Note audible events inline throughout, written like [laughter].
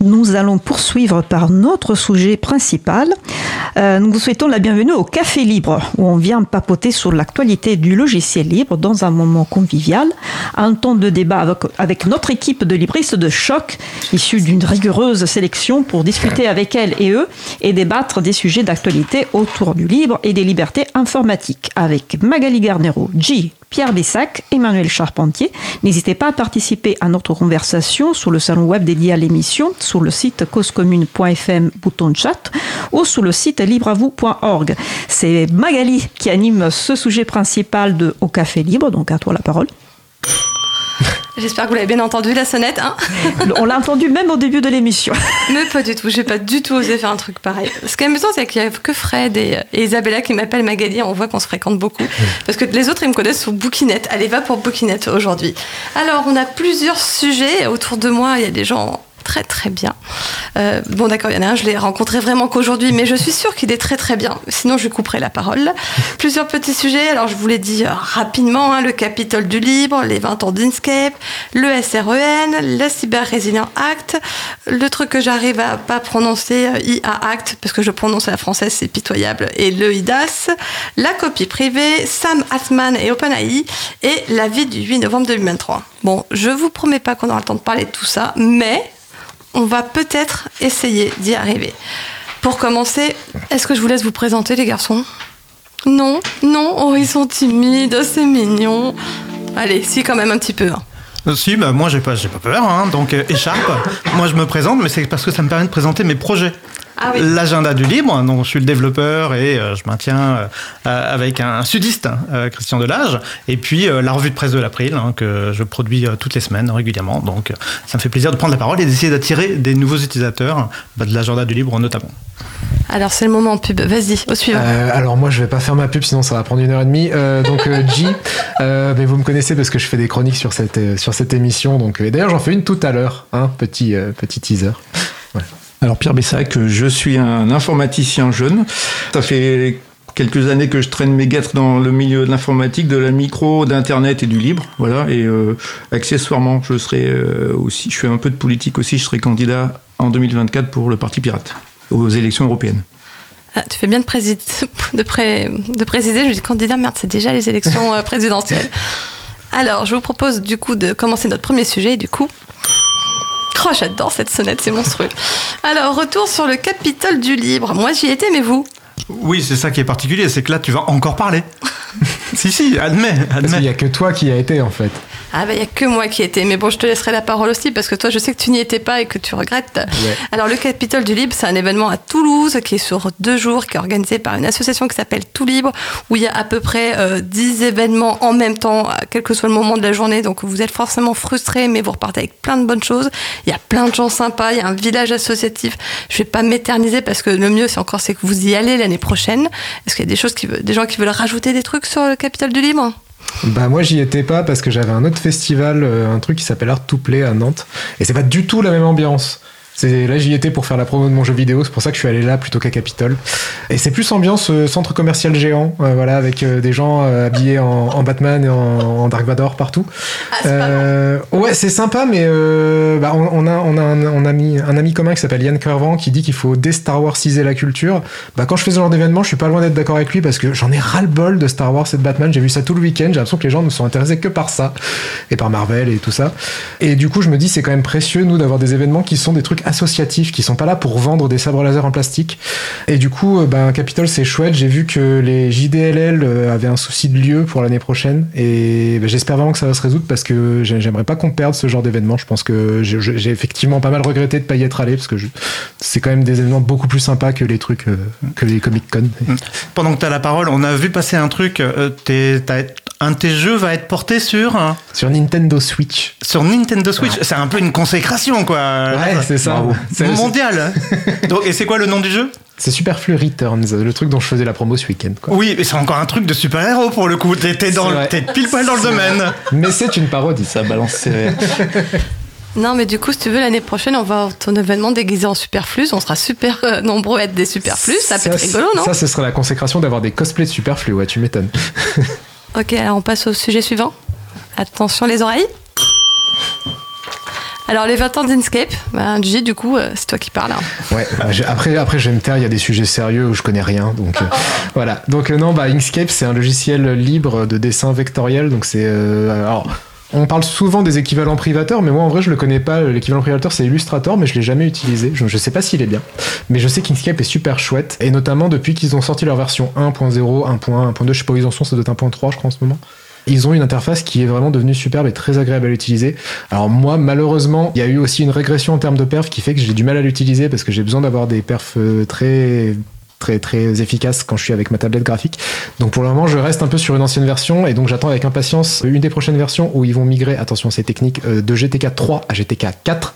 Nous allons poursuivre par notre sujet principal. Euh, nous vous souhaitons la bienvenue au Café Libre, où on vient papoter sur l'actualité du logiciel libre dans un moment convivial, un temps de débat avec, avec notre équipe de libristes de choc, issue d'une rigoureuse sélection pour discuter avec elles et eux et débattre des sujets d'actualité autour du libre et des libertés informatiques, avec Magali Garnero, G, Pierre Bessac, Emmanuel Charpentier. N'hésitez pas à participer à notre conversation sur le salon web dédié à l'émission, sur le site causecommune.fm, bouton chat, ou sur le site libreavou.org. C'est Magali qui anime ce sujet principal de Au Café Libre, donc à toi la parole. [laughs] J'espère que vous l'avez bien entendu, la sonnette. Hein On l'a entendu même au début de l'émission. [laughs] Mais pas du tout, j'ai pas du tout osé faire un truc pareil. Ce qui est amusant, c'est qu'il n'y a que Fred et, et Isabella qui m'appellent Magali. On voit qu'on se fréquente beaucoup. [laughs] Parce que les autres, ils me connaissent sur Bookinette. Allez, va pour Bookinette aujourd'hui. Alors, on a plusieurs sujets. Autour de moi, il y a des gens très très bien. Euh, bon d'accord, il y en a un, je l'ai rencontré vraiment qu'aujourd'hui, mais je suis sûre qu'il est très très bien. Sinon, je couperai la parole. [laughs] Plusieurs petits sujets. Alors, je vous l'ai dit euh, rapidement, hein, le Capitole du Libre, les 20 ans d'Inkscape, le SREN, le Cyber Resilient Act, le truc que j'arrive à pas prononcer, euh, IA Act, parce que je prononce la française, c'est pitoyable, et le IDAS, la copie privée, Sam Altman et OpenAI, et la vie du 8 novembre 2023. Bon, je vous promets pas qu'on aura le temps de parler de tout ça, mais on va peut-être essayer d'y arriver. Pour commencer, est-ce que je vous laisse vous présenter, les garçons? Non, non, oh, ils sont timides, c'est mignon. Allez, si, quand même un petit peu. hein. Euh, Si, bah, moi j'ai pas, j'ai pas peur, hein, donc euh, écharpe. moi je me présente, mais c'est parce que ça me permet de présenter mes projets. Ah oui. L'agenda du libre, donc je suis le développeur et euh, je maintiens euh, euh, avec un sudiste, hein, Christian Delage, et puis euh, la revue de presse de l'April hein, que je produis euh, toutes les semaines régulièrement. Donc ça me fait plaisir de prendre la parole et d'essayer d'attirer des nouveaux utilisateurs bah, de l'agenda du libre notamment. Alors, c'est le moment pub. Vas-y, au suivant. Euh, alors moi je vais pas faire ma pub sinon ça va prendre une heure et demie. Euh, donc euh, G, euh, mais vous me connaissez parce que je fais des chroniques sur cette euh, sur cette émission. Donc et d'ailleurs j'en fais une tout à l'heure, hein, petit euh, petit teaser. Alors Pierre Bessac, je suis un informaticien jeune. Ça fait quelques années que je traîne mes guêtres dans le milieu de l'informatique, de la micro, d'internet et du libre. Voilà. Et euh, accessoirement, je serai euh, aussi, je fais un peu de politique aussi. Je serai candidat en 2024 pour le Parti Pirate aux élections européennes. Ah, tu fais bien de, présider, de, pré- de préciser, je dis candidat, merde, c'est déjà les élections euh, présidentielles. [laughs] Alors, je vous propose du coup de commencer notre premier sujet, du coup. Oh, j'adore cette sonnette, c'est monstrueux. Alors, retour sur le Capitole du Libre. Moi, j'y étais, mais vous? Oui, c'est ça qui est particulier, c'est que là tu vas encore parler. [laughs] si, si, admets, Parce qu'il y admets. a que toi qui y a été en fait. Ah bah il y a que moi qui étais, mais bon je te laisserai la parole aussi parce que toi je sais que tu n'y étais pas et que tu regrettes. Alors le Capitole du Libre c'est un événement à Toulouse qui est sur deux jours, qui est organisé par une association qui s'appelle Tout Libre où il y a à peu près euh, 10 événements en même temps, à quel que soit le moment de la journée, donc vous êtes forcément frustrés mais vous repartez avec plein de bonnes choses. Il y a plein de gens sympas, il y a un village associatif. Je vais pas m'éterniser parce que le mieux c'est encore c'est que vous y allez l'année prochaine. Est-ce qu'il y a des choses qui veulent, des gens qui veulent rajouter des trucs sur le Capitole du Libre? Bah moi j'y étais pas parce que j'avais un autre festival, euh, un truc qui s'appelle Art to Play à Nantes et c'est pas du tout la même ambiance. C'est là j'y étais pour faire la promo de mon jeu vidéo, c'est pour ça que je suis allé là plutôt qu'à Capitole. Et c'est plus ambiance euh, centre commercial géant, euh, voilà, avec euh, des gens euh, habillés en, en Batman et en, en Dark Vador partout. Ah, Euh, ouais, c'est sympa, mais euh, bah, on, on a, on a un, on a mis un ami commun qui s'appelle Yann Curvan qui dit qu'il faut dé-Star Warsiser la culture. Bah, quand je fais ce genre d'événement, je suis pas loin d'être d'accord avec lui parce que j'en ai ras-le-bol de Star Wars et de Batman. J'ai vu ça tout le week-end. J'ai l'impression que les gens ne sont intéressés que par ça et par Marvel et tout ça. Et du coup, je me dis, c'est quand même précieux, nous, d'avoir des événements qui sont des trucs associatifs, qui sont pas là pour vendre des sabres laser en plastique. Et du coup, euh, ben, Capitol, c'est chouette. J'ai vu que les JDLL euh, avaient un souci de lieu pour l'année prochaine. Et ben, j'espère vraiment que ça va se résoudre parce que j'ai- j'aimerais pas qu'on perde ce genre d'événement. Je pense que j'ai- effectivement pas mal regretté de pas y être allé parce que c'est quand même des événements beaucoup plus sympas que les trucs, euh, que les Comic Con. Pendant que tu la parole, on a vu passer un truc. Un de tes jeux va être porté sur, hein, Sur Nintendo Switch. sur Nintendo Switch. C'est un peu une consécration, quoi. Ouais, c'est ça. C'est- Mondial. [laughs] Donc, et c'est quoi le nom du jeu? C'est Superflu Returns, le truc dont je faisais la promo ce week-end. quoi. Oui, mais c'est encore un truc de super-héros pour le coup. T'es t'es dans le- t'es pile poil dans le domaine. Mais c'est une parodie. Ça balance. [laughs] Non, mais du coup, si tu veux, l'année prochaine, on va à ton événement déguisé en superflux. On sera super euh, nombreux à être des superflus. Ça peut être rigolo, non? Ça, ce serait la consécration d'avoir des cosplays de Superflu, ouais, tu m'étonnes. [laughs] Ok, alors on passe au sujet suivant. Attention les oreilles. Alors, les 20 ans d'Inkscape, bah, Gigi, du coup, euh, c'est toi qui parles. hein. Ouais, bah, après, après je vais me taire, il y a des sujets sérieux où je connais rien. Donc euh, voilà. Donc euh, non, bah, Inkscape, c'est un logiciel libre de dessin vectoriel. Donc c'est. alors, on parle souvent des équivalents privateurs, mais moi en vrai je le connais pas. L'équivalent privateur c'est Illustrator, mais je l'ai jamais utilisé. Je, je sais pas s'il est bien. Mais je sais qu'Inkscape est super chouette. Et notamment depuis qu'ils ont sorti leur version 1.0, 1.1, 1.2, je sais pas où ils en sont, ça doit être 1.3 je crois en ce moment. Ils ont une interface qui est vraiment devenue superbe et très agréable à l'utiliser. Alors moi, malheureusement, il y a eu aussi une régression en termes de perf qui fait que j'ai du mal à l'utiliser parce que j'ai besoin d'avoir des perfs euh, très très très efficaces quand je suis avec ma tablette graphique. Donc pour le moment, je reste un peu sur une ancienne version et donc j'attends avec impatience une des prochaines versions où ils vont migrer, attention c'est technique, euh, de GTK 3 à GTK 4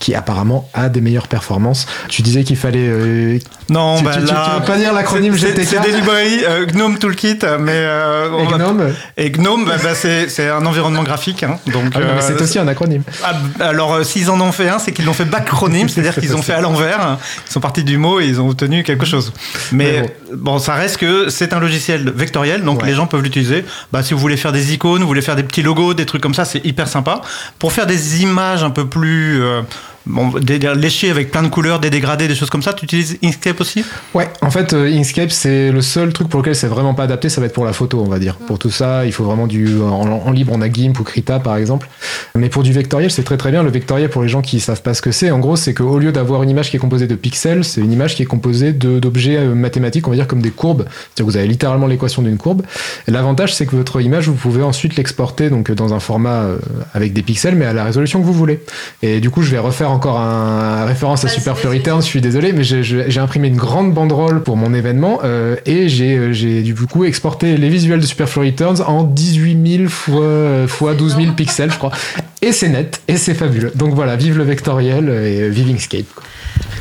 qui apparemment a des meilleures performances. Tu disais qu'il fallait... euh, Non, tu, bah tu- tu- là. tu veux pas dire l'acronyme GTK C'est des librairies euh, GNOME Toolkit, mais. euh, on et va- Gnome Et GNOME, bah, bah, c'est c'est un environnement graphique. hein, donc, Ah oui, euh, c'est aussi un acronyme. Ah, alors, euh, s'ils en ont fait un, c'est qu'ils l'ont fait bacronyme, c'est-à-dire [laughs] qu'ils ont fait à l'envers. Ils sont partis du mot et ils ont obtenu quelque chose. Mais, Mais bon. ça reste que c'est un logiciel vectoriel, donc Ouais. les gens peuvent l'utiliser. Bah, si vous voulez faire des icônes, vous voulez faire des petits logos, des trucs comme ça, c'est hyper sympa. Pour faire des images un peu plus euh, bon, des, des- léchées avec plein de couleurs, des dégradés, des choses comme ça, tu utilises Inkscape aussi? Ouais, en fait, euh, Inkscape, c'est le seul truc pour lequel c'est vraiment pas adapté, ça va être pour la photo, on va dire. Pour tout ça, il faut vraiment du. En, libre, on a GIMP ou Krita, par exemple. Mais pour du vectoriel, c'est très très bien. Le vectoriel, pour les gens qui savent pas ce que c'est, en gros, c'est qu'au lieu d'avoir une image qui est composée de pixels, c'est une image qui est composée d'objets euh, mathématiques, on va dire comme des courbes. C'est-à-dire que vous avez littéralement l'équation d'une courbe. L'avantage, c'est que votre image, vous pouvez ensuite l'exporter donc dans un format euh, avec des pixels, mais à la résolution que vous voulez. Et du coup, je vais refaire encore un référence à Super vas-y. Returns, je suis désolé, mais j'ai- imprimé une grande banderole pour mon événement euh, et j'ai euh, du coup exporté les visuels de Super Furry Returns en 18 000 fois, euh, fois 12 000 pixels, je crois. Et c'est net, et c'est fabuleux. Donc voilà, vive le vectoriel et vive Inkscape.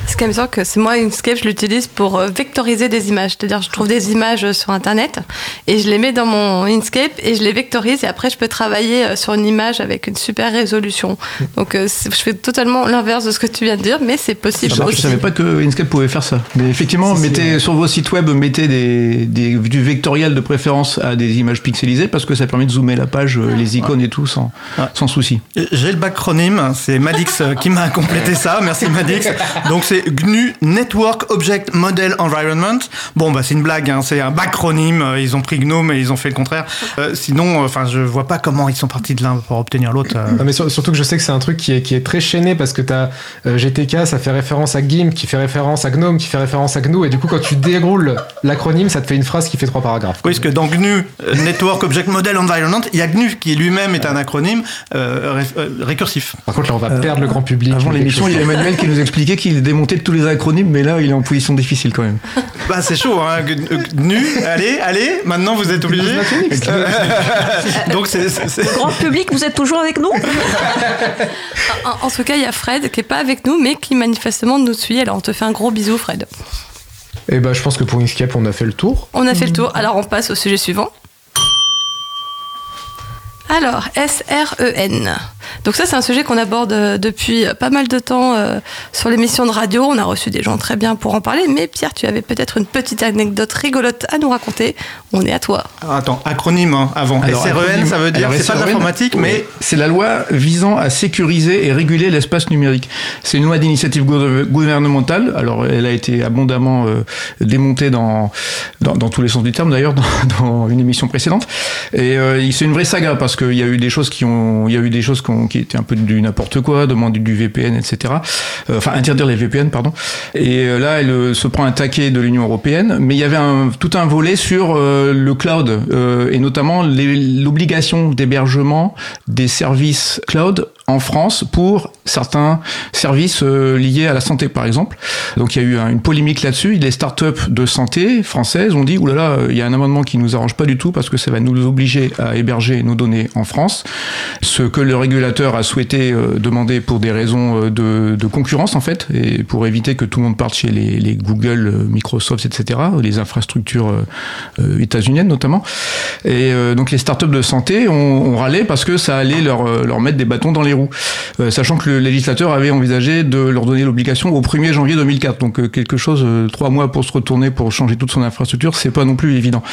C'est quand même sûr que c'est moi, Inkscape, je l'utilise pour euh, vectoriser des images. C'est-à-dire, je trouve des images sur Internet et je les mets dans mon Inkscape et je les vectorise et après, je peux travailler sur une image avec une super résolution. Donc, euh, c'est- je fais totalement l'inverse de ce que tu viens de dire, mais c'est possible Je aussi. savais pas que Inkscape pouvait faire ça. Mais effectivement, mettez sur vos sites web, mettez des, des- du vectoriel de préférence à des images pixelisées parce que ça permet de zoomer la page, euh, les icônes et tout sans, Ouais. sans souci. J'ai le bacronyme, c'est Madix euh, qui m'a complété ça, merci Madix. Donc c'est GNU Network Object Model Environment. Bon bah c'est une blague, hein, c'est un bacronyme, euh, ils ont pris GNOME et ils ont fait le contraire. Euh, sinon, enfin je vois pas comment ils sont partis de l'un pour obtenir l'autre. euh. Non, mais sur- surtout que je sais que c'est un truc qui est, qui est très chaîné parce que t'as euh, GTK, ça fait référence à GIMP, qui fait référence à GNOME, qui fait référence à GNU, et du coup, quand tu déroules l'acronyme, ça te fait une phrase qui fait trois paragraphes. Oui, parce que dans GNU euh, Network Object Model Environment, il y a GNU qui lui-même est un acronyme euh, ré- euh, récursif. Par contre, là, on va perdre le grand public. Avant l'émission, il y a Emmanuel qui nous expliquait qu'il démontait tous les acronymes, mais là, il est en position difficile quand même. Bah c'est chaud, hein. GNU, allez, allez, maintenant vous êtes obligés. [laughs] Donc c'est Grand public, vous êtes toujours avec nous? [laughs] En, en tout cas, il y a Fred qui est pas avec nous, mais qui manifestement nous suit. Alors, on te fait un gros bisou, Fred. Et ben, je pense que pour Inkscape, on a fait le tour. On a fait le tour. Alors, on passe au sujet suivant. Alors, SREN. Donc ça, c'est un sujet qu'on aborde euh, depuis pas mal de temps euh, sur l'émission de radio. On a reçu des gens très bien pour en parler. Mais Pierre, tu avais peut-être une petite anecdote rigolote à nous raconter. On est à toi. Alors, attends, acronym hein, avant. Alors, SREN, acronyme. ça veut dire c'est pas SREN, l'informatique, mais c'est la loi visant à sécuriser et réguler l'espace numérique. C'est une loi d'initiative gouver- gouvernementale. Alors, elle a été abondamment euh, démontée dans, dans dans tous les sens du terme d'ailleurs [laughs] dans, dans une émission précédente. Et euh, c'est une vraie saga parce qu'il y a eu des choses qui ont, il y a eu des choses qui, ont- qui étaient un peu du n'importe quoi, demander du VPN, etc. Euh, Enfin, interdire les VPN, pardon. Et euh, là, elle euh, se prend un taquet de l'Union européenne, mais il y avait un, tout un volet sur le cloud et notamment l'obligation d'hébergement des services cloud en France pour certains services euh, liés à la santé, par exemple. Donc il y a eu un- une polémique là-dessus. Les startups de santé françaises ont dit oulala, euh, il y a un amendement qui nous arrange pas du tout parce que ça va nous obliger à héberger nos données en France. Ce que le régulateur a souhaité euh, demander pour des raisons de, concurrence en fait et pour éviter que tout le monde parte chez les, Google, Microsoft, etc. Les infrastructures états-uniennes notamment. Et donc les startups de santé ont, râlé parce que ça allait leur, mettre des bâtons dans les roues. Sachant que législateur avait envisagé de leur donner l'obligation au 1er janvier 2004. Donc euh, quelque chose, euh, trois mois pour se retourner, pour changer toute son infrastructure, c'est pas non plus évident.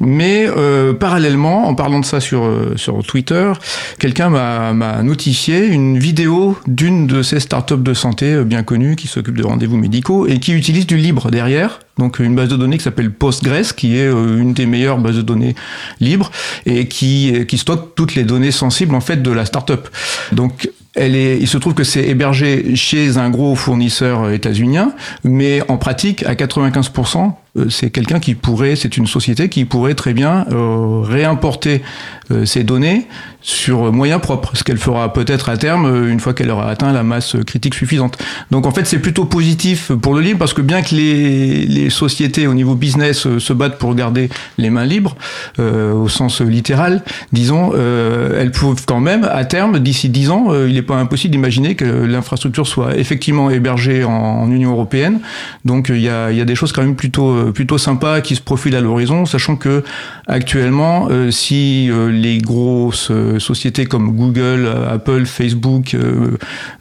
Mais euh, parallèlement, en parlant de ça sur, sur Twitter, quelqu'un m'a notifié une vidéo d'une de ces startups de santé bien connues qui s'occupent de rendez-vous médicaux et qui utilise du libre derrière donc une base de données qui s'appelle Postgres, qui est euh, une des meilleures bases de données libres et qui, qui stocke toutes les données sensibles en fait de la startup. Donc elle est, il se trouve que c'est hébergé chez un gros fournisseur états-unien, mais en pratique, à 95%, euh, c'est quelqu'un qui pourrait, c'est une société qui pourrait très bien euh, réimporter euh, ces données sur moyens propres, ce qu'elle fera peut-être à terme euh, une fois qu'elle aura atteint la masse critique suffisante. Donc en fait c'est plutôt positif pour le libre parce que bien que les, les sociétés au niveau business se battent pour garder les mains libres au sens littéral, disons, elles peuvent quand même à terme, d'ici 10 ans, il n'est pas impossible d'imaginer que l'infrastructure soit effectivement hébergée en, en Union européenne. Donc il y a, y a des choses quand même plutôt euh, plutôt sympa qui se profile à l'horizon, sachant que actuellement, euh, si euh, les grosses sociétés comme Google, Apple, Facebook,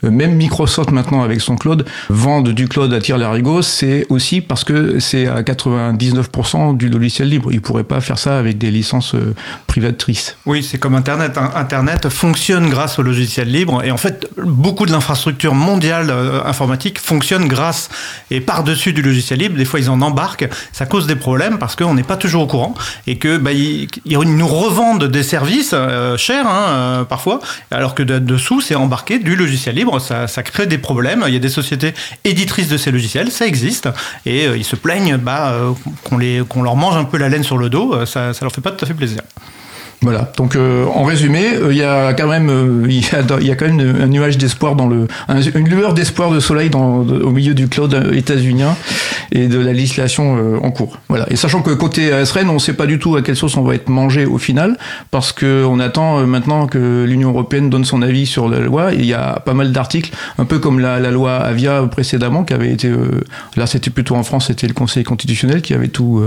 même Microsoft maintenant avec son cloud vendent du cloud à tir larigot, c'est aussi parce que c'est à 99% du logiciel libre. Ils pourraient pas faire ça avec des licences privatrices. Oui, c'est comme Internet. Hein. Internet fonctionne grâce au logiciel libre et en fait, beaucoup de l'infrastructure mondiale informatique fonctionne grâce et par-dessus du logiciel libre. Des fois, ils en embarquent ça cause des problèmes parce qu'on n'est pas toujours au courant et que bah, nous revendent des services euh, chers hein, euh, parfois, alors que dessous c'est embarqué du logiciel libre, ça, crée des problèmes. Il y a des sociétés éditrices de ces logiciels, ça existe et euh, ils se plaignent bah, qu'on qu'on leur mange un peu la laine sur le dos, ça, ça leur fait pas tout à fait plaisir. Voilà. Donc, euh, en résumé, euh, il y a quand même, euh, [laughs] il, y a, quand même un nuage d'espoir dans le, une lueur d'espoir de soleil au milieu du cloud états-unien et de la législation en cours. Voilà. Et sachant que côté ASRN, on ne sait pas du tout à quelle sauce on va être mangé au final, parce que on attend maintenant que l'Union européenne donne son avis sur la loi. il y a pas mal d'articles, un peu comme la, loi Avia précédemment, qui avait été, là c'était plutôt en France, c'était le Conseil constitutionnel qui avait tout,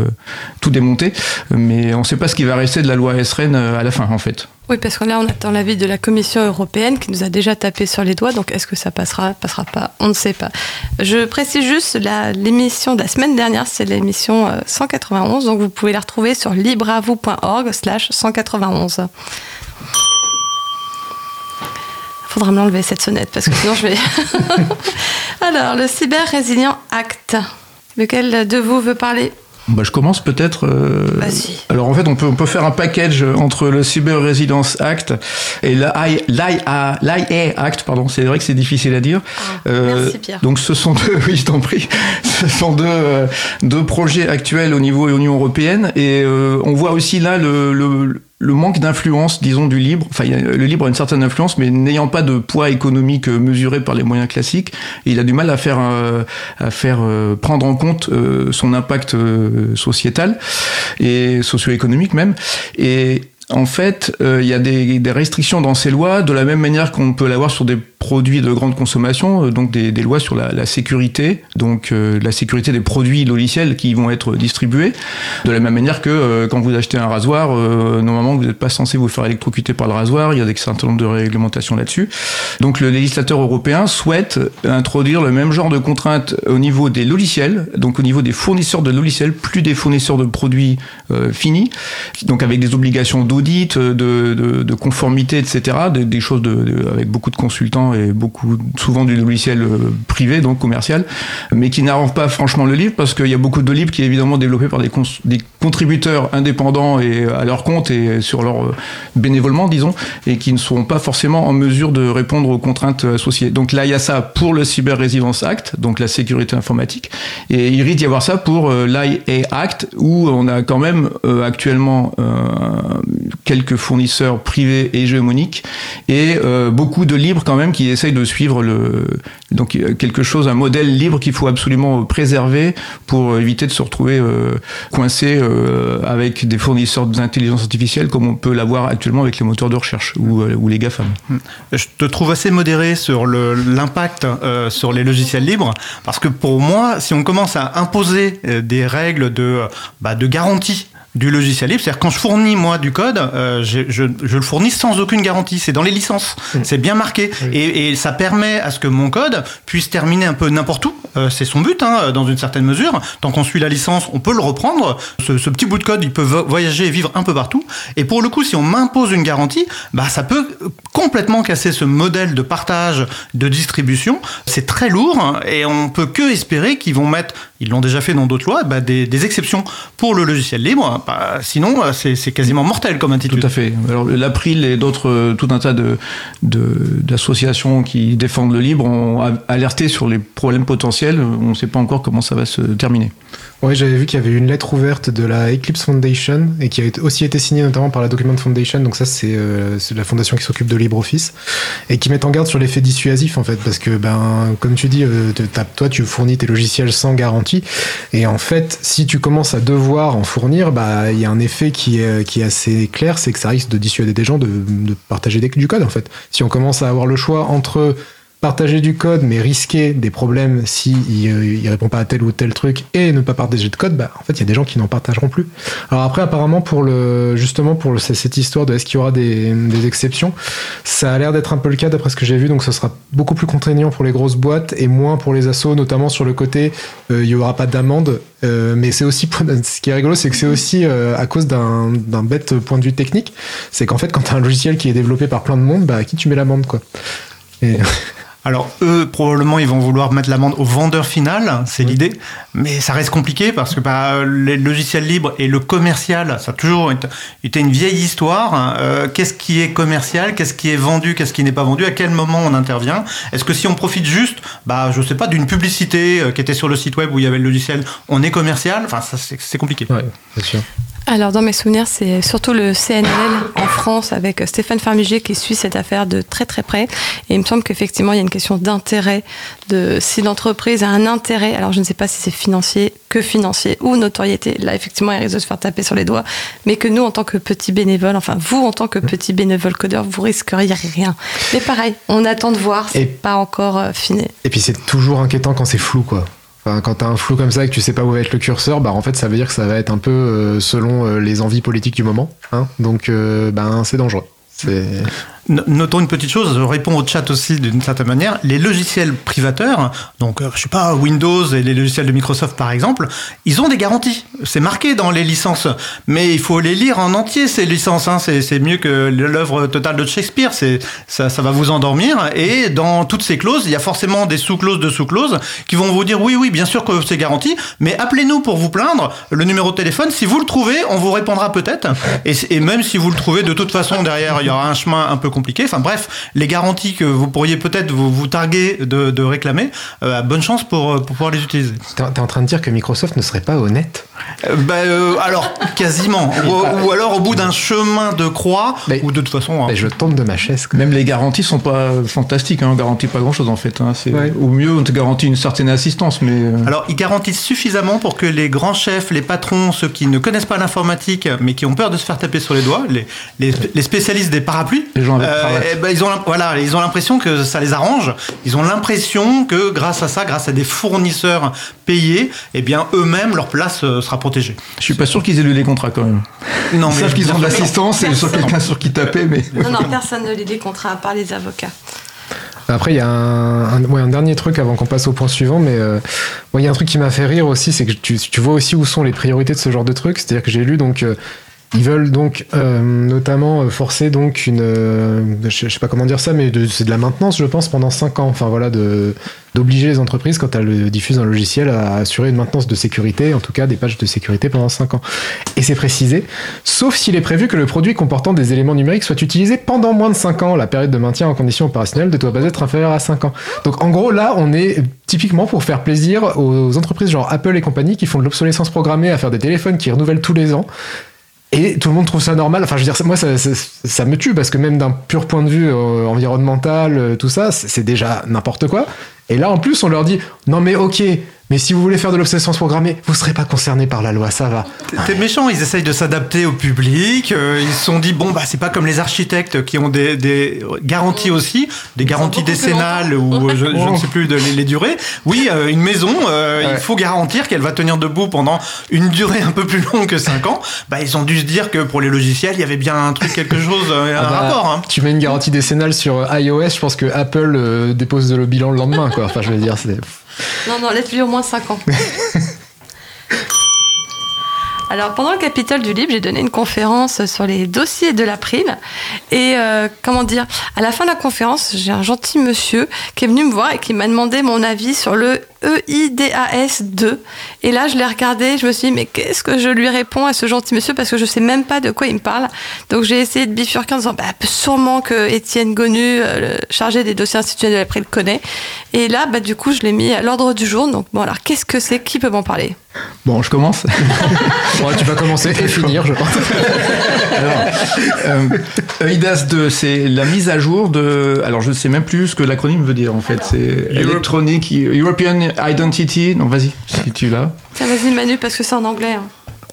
tout démonté. Mais on ne sait pas ce qui va rester de la loi ASRN euh, à la fin, en fait. Oui, parce que là, on attend l'avis de la Commission européenne qui nous a déjà tapé sur les doigts. Donc, est-ce que ça passera, passera pas? On ne sait pas. Je précise juste l'émission de la semaine dernière, c'est l'émission 191. Euh, donc, vous pouvez la retrouver sur libreavou.org/slash 191. Faudra me l'enlever cette sonnette parce que sinon je vais. [laughs] Alors, le Cyber Résilient Act. Lequel de vous veut parler? Bah, je commence peut-être. Euh... Alors en fait, on peut, on peut faire un package entre le Cyber Resilience Act et l'IA Act. Pardon, c'est vrai que c'est difficile à dire. Ah, euh, merci Pierre. Donc ce sont deux, [laughs] oui, je t'en prie, ce sont deux, euh, deux projets actuels au niveau de l'Union européenne et euh, on voit aussi là le, le le manque d'influence, disons, du libre. Enfin, le libre a une certaine influence, mais n'ayant pas de poids économique euh, mesuré par les moyens classiques, il a du mal à faire, euh, à faire prendre en compte son impact sociétal et socio-économique même. Et en fait, il y a des, des, restrictions dans ces lois, de la même manière qu'on peut l'avoir sur des produits de grande consommation, euh, donc des, des lois sur la, la sécurité, donc euh, la sécurité des produits logiciels qui vont être distribués, de la même manière que euh, quand vous achetez un rasoir, normalement vous n'êtes pas censé vous faire électrocuter par le rasoir, il y a des certain nombre de réglementations là-dessus. Donc le législateur européen souhaite introduire le même genre de contraintes au niveau des logiciels, donc au niveau des fournisseurs de logiciels, plus des fournisseurs de produits finis, donc avec des obligations d'audit, de, de, de, conformité, etc., des, des choses de, avec beaucoup de consultants et beaucoup, souvent du logiciel euh, privé, donc commercial, mais qui n'arrange pas franchement le livre parce qu'il y a beaucoup de livres qui est évidemment développé par des, contributeurs indépendants et à leur compte et sur leur euh, bénévolement, disons, et qui ne seront pas forcément en mesure de répondre aux contraintes associées. Donc là, il y a ça pour le Cyber Resilience Act, donc la sécurité informatique, et il risque d'y avoir ça pour euh, l'IA Act, où on a quand même actuellement quelques fournisseurs privés et hégémoniques et beaucoup de livres quand même qui essaye de suivre le, donc quelque chose, un modèle libre qu'il faut absolument préserver pour éviter de se retrouver euh, coincé euh, avec des fournisseurs d'intelligence artificielle comme on peut l'avoir actuellement avec les moteurs de recherche ou, euh, ou les GAFAM. Je te trouve assez modéré sur l'impact sur les logiciels libres parce que pour moi, si on commence à imposer des règles de, bah, de garantie du logiciel libre. C'est-à-dire quand je fournis moi du code, euh, je, je, je, le fournis sans aucune garantie. C'est dans les licences. C'est bien marqué. Et, et, ça permet à ce que mon code puisse terminer un peu n'importe où. Euh, c'est son but, hein, dans une certaine mesure. Tant qu'on suit la licence, on peut le reprendre. Ce, ce, petit bout de code, il peut voyager et vivre un peu partout. Et pour le coup, si on m'impose une garantie, bah, ça peut complètement casser ce modèle de partage, de distribution. C'est très lourd hein, et on peut que espérer qu'ils vont mettre, ils l'ont déjà fait dans d'autres lois, bah, des, exceptions pour le logiciel libre. Bah, sinon, c'est quasiment mortel comme attitude. Tout à fait. Alors l'April et d'autres, tout un tas de d'associations qui défendent le libre ont alerté sur les problèmes potentiels. On ne sait pas encore comment ça va se terminer. Oui, j'avais vu qu'il y avait une lettre ouverte de la Eclipse Foundation et qui a aussi été signée notamment par la Document Foundation. Donc ça, c'est euh, la fondation qui s'occupe de LibreOffice et qui met en garde sur l'effet dissuasif en fait, parce que ben, comme tu dis, euh, toi, tu fournis tes logiciels sans garantie et en fait, si tu commences à devoir en fournir, bah, il y a un effet qui est, qui est assez clair, c'est que ça risque de dissuader des gens de, de partager des, du code en fait. Si on commence à avoir le choix entre partager du code mais risquer des problèmes si euh, il répond pas à tel ou tel truc et ne pas partager de code, bah, en fait il y a des gens qui n'en partageront plus. Alors après apparemment pour le justement pour cette histoire de est-ce qu'il y aura des, exceptions, ça a l'air d'être un peu le cas d'après ce que j'ai vu, donc ce sera beaucoup plus contraignant pour les grosses boîtes et moins pour les assos, notamment sur le côté euh, il y aura pas d'amende, euh, mais c'est aussi [laughs] ce qui est rigolo c'est que c'est aussi à cause d'un bête point de vue technique, c'est qu'en fait quand tu as un logiciel qui est développé par plein de monde, bah à qui tu mets l'amende quoi. [laughs] Alors eux, probablement, ils vont vouloir mettre l'amende au vendeur final, c'est l'idée, mais ça reste compliqué parce que bah, les logiciels libres et le commercial, ça a toujours été une vieille histoire. Euh, qu'est-ce qui est commercial, qu'est-ce qui est vendu, qu'est-ce qui n'est pas vendu, à quel moment on intervient? Est-ce que si on profite juste, bah, je sais pas, d'une publicité euh, qui était sur le site web où il y avait le logiciel, on est commercial? Enfin, c'est compliqué. Ouais, c'est sûr. Alors, dans mes souvenirs, c'est surtout le CNL en France avec Stéphane Farmiger qui suit cette affaire de très très près. Et il me semble qu'effectivement, il y a une question d'intérêt, de si l'entreprise a un intérêt. Alors, je ne sais pas si c'est financier, que financier ou notoriété. Là, effectivement, il risque de se faire taper sur les doigts. Mais que nous, en tant que petits bénévoles, enfin, vous, en tant que petits bénévoles codeurs, vous risqueriez rien. Mais pareil, on attend de voir. C'est pas encore euh, fini. Et puis, c'est toujours inquiétant quand c'est flou, quoi. Enfin, quand t'as un flou comme ça et que tu sais pas où va être le curseur, bah en fait ça veut dire que ça va être un peu euh, selon euh, les envies politiques du moment. Hein Donc euh, ben c'est dangereux. Notons une petite chose, je réponds au chat aussi d'une certaine manière. Les logiciels privateurs, donc je sais pas Windows et les logiciels de Microsoft par exemple, ils ont des garanties. C'est marqué dans les licences, mais il faut les lire en entier ces licences. Hein. C'est mieux que l'œuvre totale de Shakespeare. Ça va vous endormir. Et dans toutes ces clauses, il y a forcément des sous-clauses de sous-clauses qui vont vous dire oui, oui, bien sûr que c'est garanti, mais appelez-nous pour vous plaindre. Le numéro de téléphone, si vous le trouvez, on vous répondra peut-être. Et, et même si vous le trouvez, de toute façon derrière, il y aura un chemin un peu compliqué. Enfin bref, les garanties que vous pourriez peut-être vous, vous targuer de, de réclamer, euh, bonne chance pour, pour pouvoir les utiliser. T'es es en train de dire que Microsoft ne serait pas honnête euh, bah, euh, alors quasiment [laughs] ou, ou, alors au bout d'un chemin de croix mais, ou de toute façon hein. mais je tombe de ma chaise même les garanties sont pas fantastiques hein, on garantit pas grand chose en fait hein. c'est Ouais. au mieux on te garantit une certaine assistance mais euh, alors ils garantissent suffisamment pour que les grands chefs les patrons ceux qui ne connaissent pas l'informatique mais qui ont peur de se faire taper sur les doigts les, les, les spécialistes des parapluies les gens avec euh, cravate. eh ben, ils ont voilà ils ont l'impression que ça les arrange ils ont l'impression que grâce à ça grâce à des fournisseurs payés eh bien eux-mêmes leur place euh, sera protégée je suis pas sûr qu'ils aient lu les contrats quand même non ils savent qu'ils ont de l'assistance et sur quelqu'un sur qui taper mais Non, non, personne ne lit les contrats à part les avocats. Après, il y a un, un- ouais, un dernier truc avant qu'on passe au point suivant, mais euh, moi, il y a un truc qui m'a fait rire aussi, c'est que tu, tu vois aussi où sont les priorités de ce genre de truc. C'est-à-dire que j'ai lu donc. euh, ils veulent donc euh, notamment euh, forcer donc une, euh, je, sais pas comment dire ça, mais c'est de la maintenance, je pense, pendant 5 ans. Enfin voilà, d'obliger les entreprises quand elles diffusent un logiciel à assurer une maintenance de sécurité, en tout cas des patchs de sécurité pendant 5 ans. Et c'est précisé, sauf s'il est prévu que le produit comportant des éléments numériques soit utilisé pendant moins de 5 ans. La période de maintien en condition opérationnelle ne doit pas être inférieure à 5 ans. Donc en gros, là, on est typiquement pour faire plaisir aux entreprises genre Apple et compagnie qui font de l'obsolescence programmée à faire des téléphones qui renouvellent tous les ans. Et tout le monde trouve ça normal. Enfin, je veux dire, moi, ça, ça, ça me tue parce que même d'un pur point de vue euh, environnemental, euh, tout ça, c'est déjà n'importe quoi. Et là, en plus, on leur dit non, mais ok, Mais si vous voulez faire de l'obsolescence programmée, vous serez pas concerné par la loi, ça va. T'es méchant, ils essayent de s'adapter au public. euh, ils se sont dit, bon, bah, c'est pas comme les architectes qui ont des, des garanties aussi, des garanties décennales ou euh, je, je ne sais plus de les, les durées. Oui, euh, une maison, euh, Ouais. il faut garantir qu'elle va tenir debout pendant une durée un peu plus longue que 5 ans. Bah, ils ont dû se dire que pour les logiciels, il y avait bien un truc, quelque chose, euh, un Ah bah, rapport. Hein. Tu mets une garantie décennale sur iOS, je pense que Apple euh, dépose le bilan le lendemain, quoi. Enfin, je veux dire, c'est. Non, non, laisse-lui au moins 5 ans. [laughs] Alors, pendant le Capitole du Libre, j'ai donné une conférence sur les dossiers de l'April. Et euh, comment dire, à la fin de la conférence, j'ai un gentil monsieur qui est venu me voir et qui m'a demandé mon avis sur le EIDAS 2. Et là, je l'ai regardé, je me suis dit, mais qu'est-ce que je lui réponds à ce gentil monsieur parce que je sais même pas de quoi il me parle. Donc, j'ai essayé de bifurquer en disant, bah, sûrement que Étienne Gonu, euh, le chargé des dossiers institutionnels de l'April, connaît. Et là, bah, du coup, je l'ai mis à l'ordre du jour. Donc, bon, alors, qu'est-ce que c'est? Qui peut m'en parler? Bon, je commence. [laughs] Ouais, tu vas commencer et finir, je pense. [laughs] Alors, euh, EIDAS 2, c'est la mise à jour de. Alors, je ne sais même plus ce que l'acronyme veut dire en fait. C'est Electronic European Identity. Non, vas-y, si tu l'as. Tiens, vas-y, Manu, parce que c'est en anglais. hein.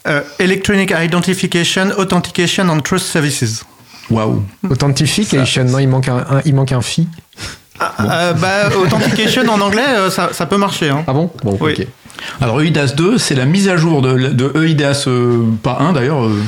Euh, Electronic Identification, Authentication and Trust Services. Waouh. Authentification, non, il manque un, un- il manque un fi. Euh, bah, authentication en anglais, euh, ça, ça peut marcher. Hein. Ah bon? Bon, Oui. ok. Alors EIDAS 2, c'est la mise à jour de, de EIDAS, euh, pas 1 d'ailleurs, euh,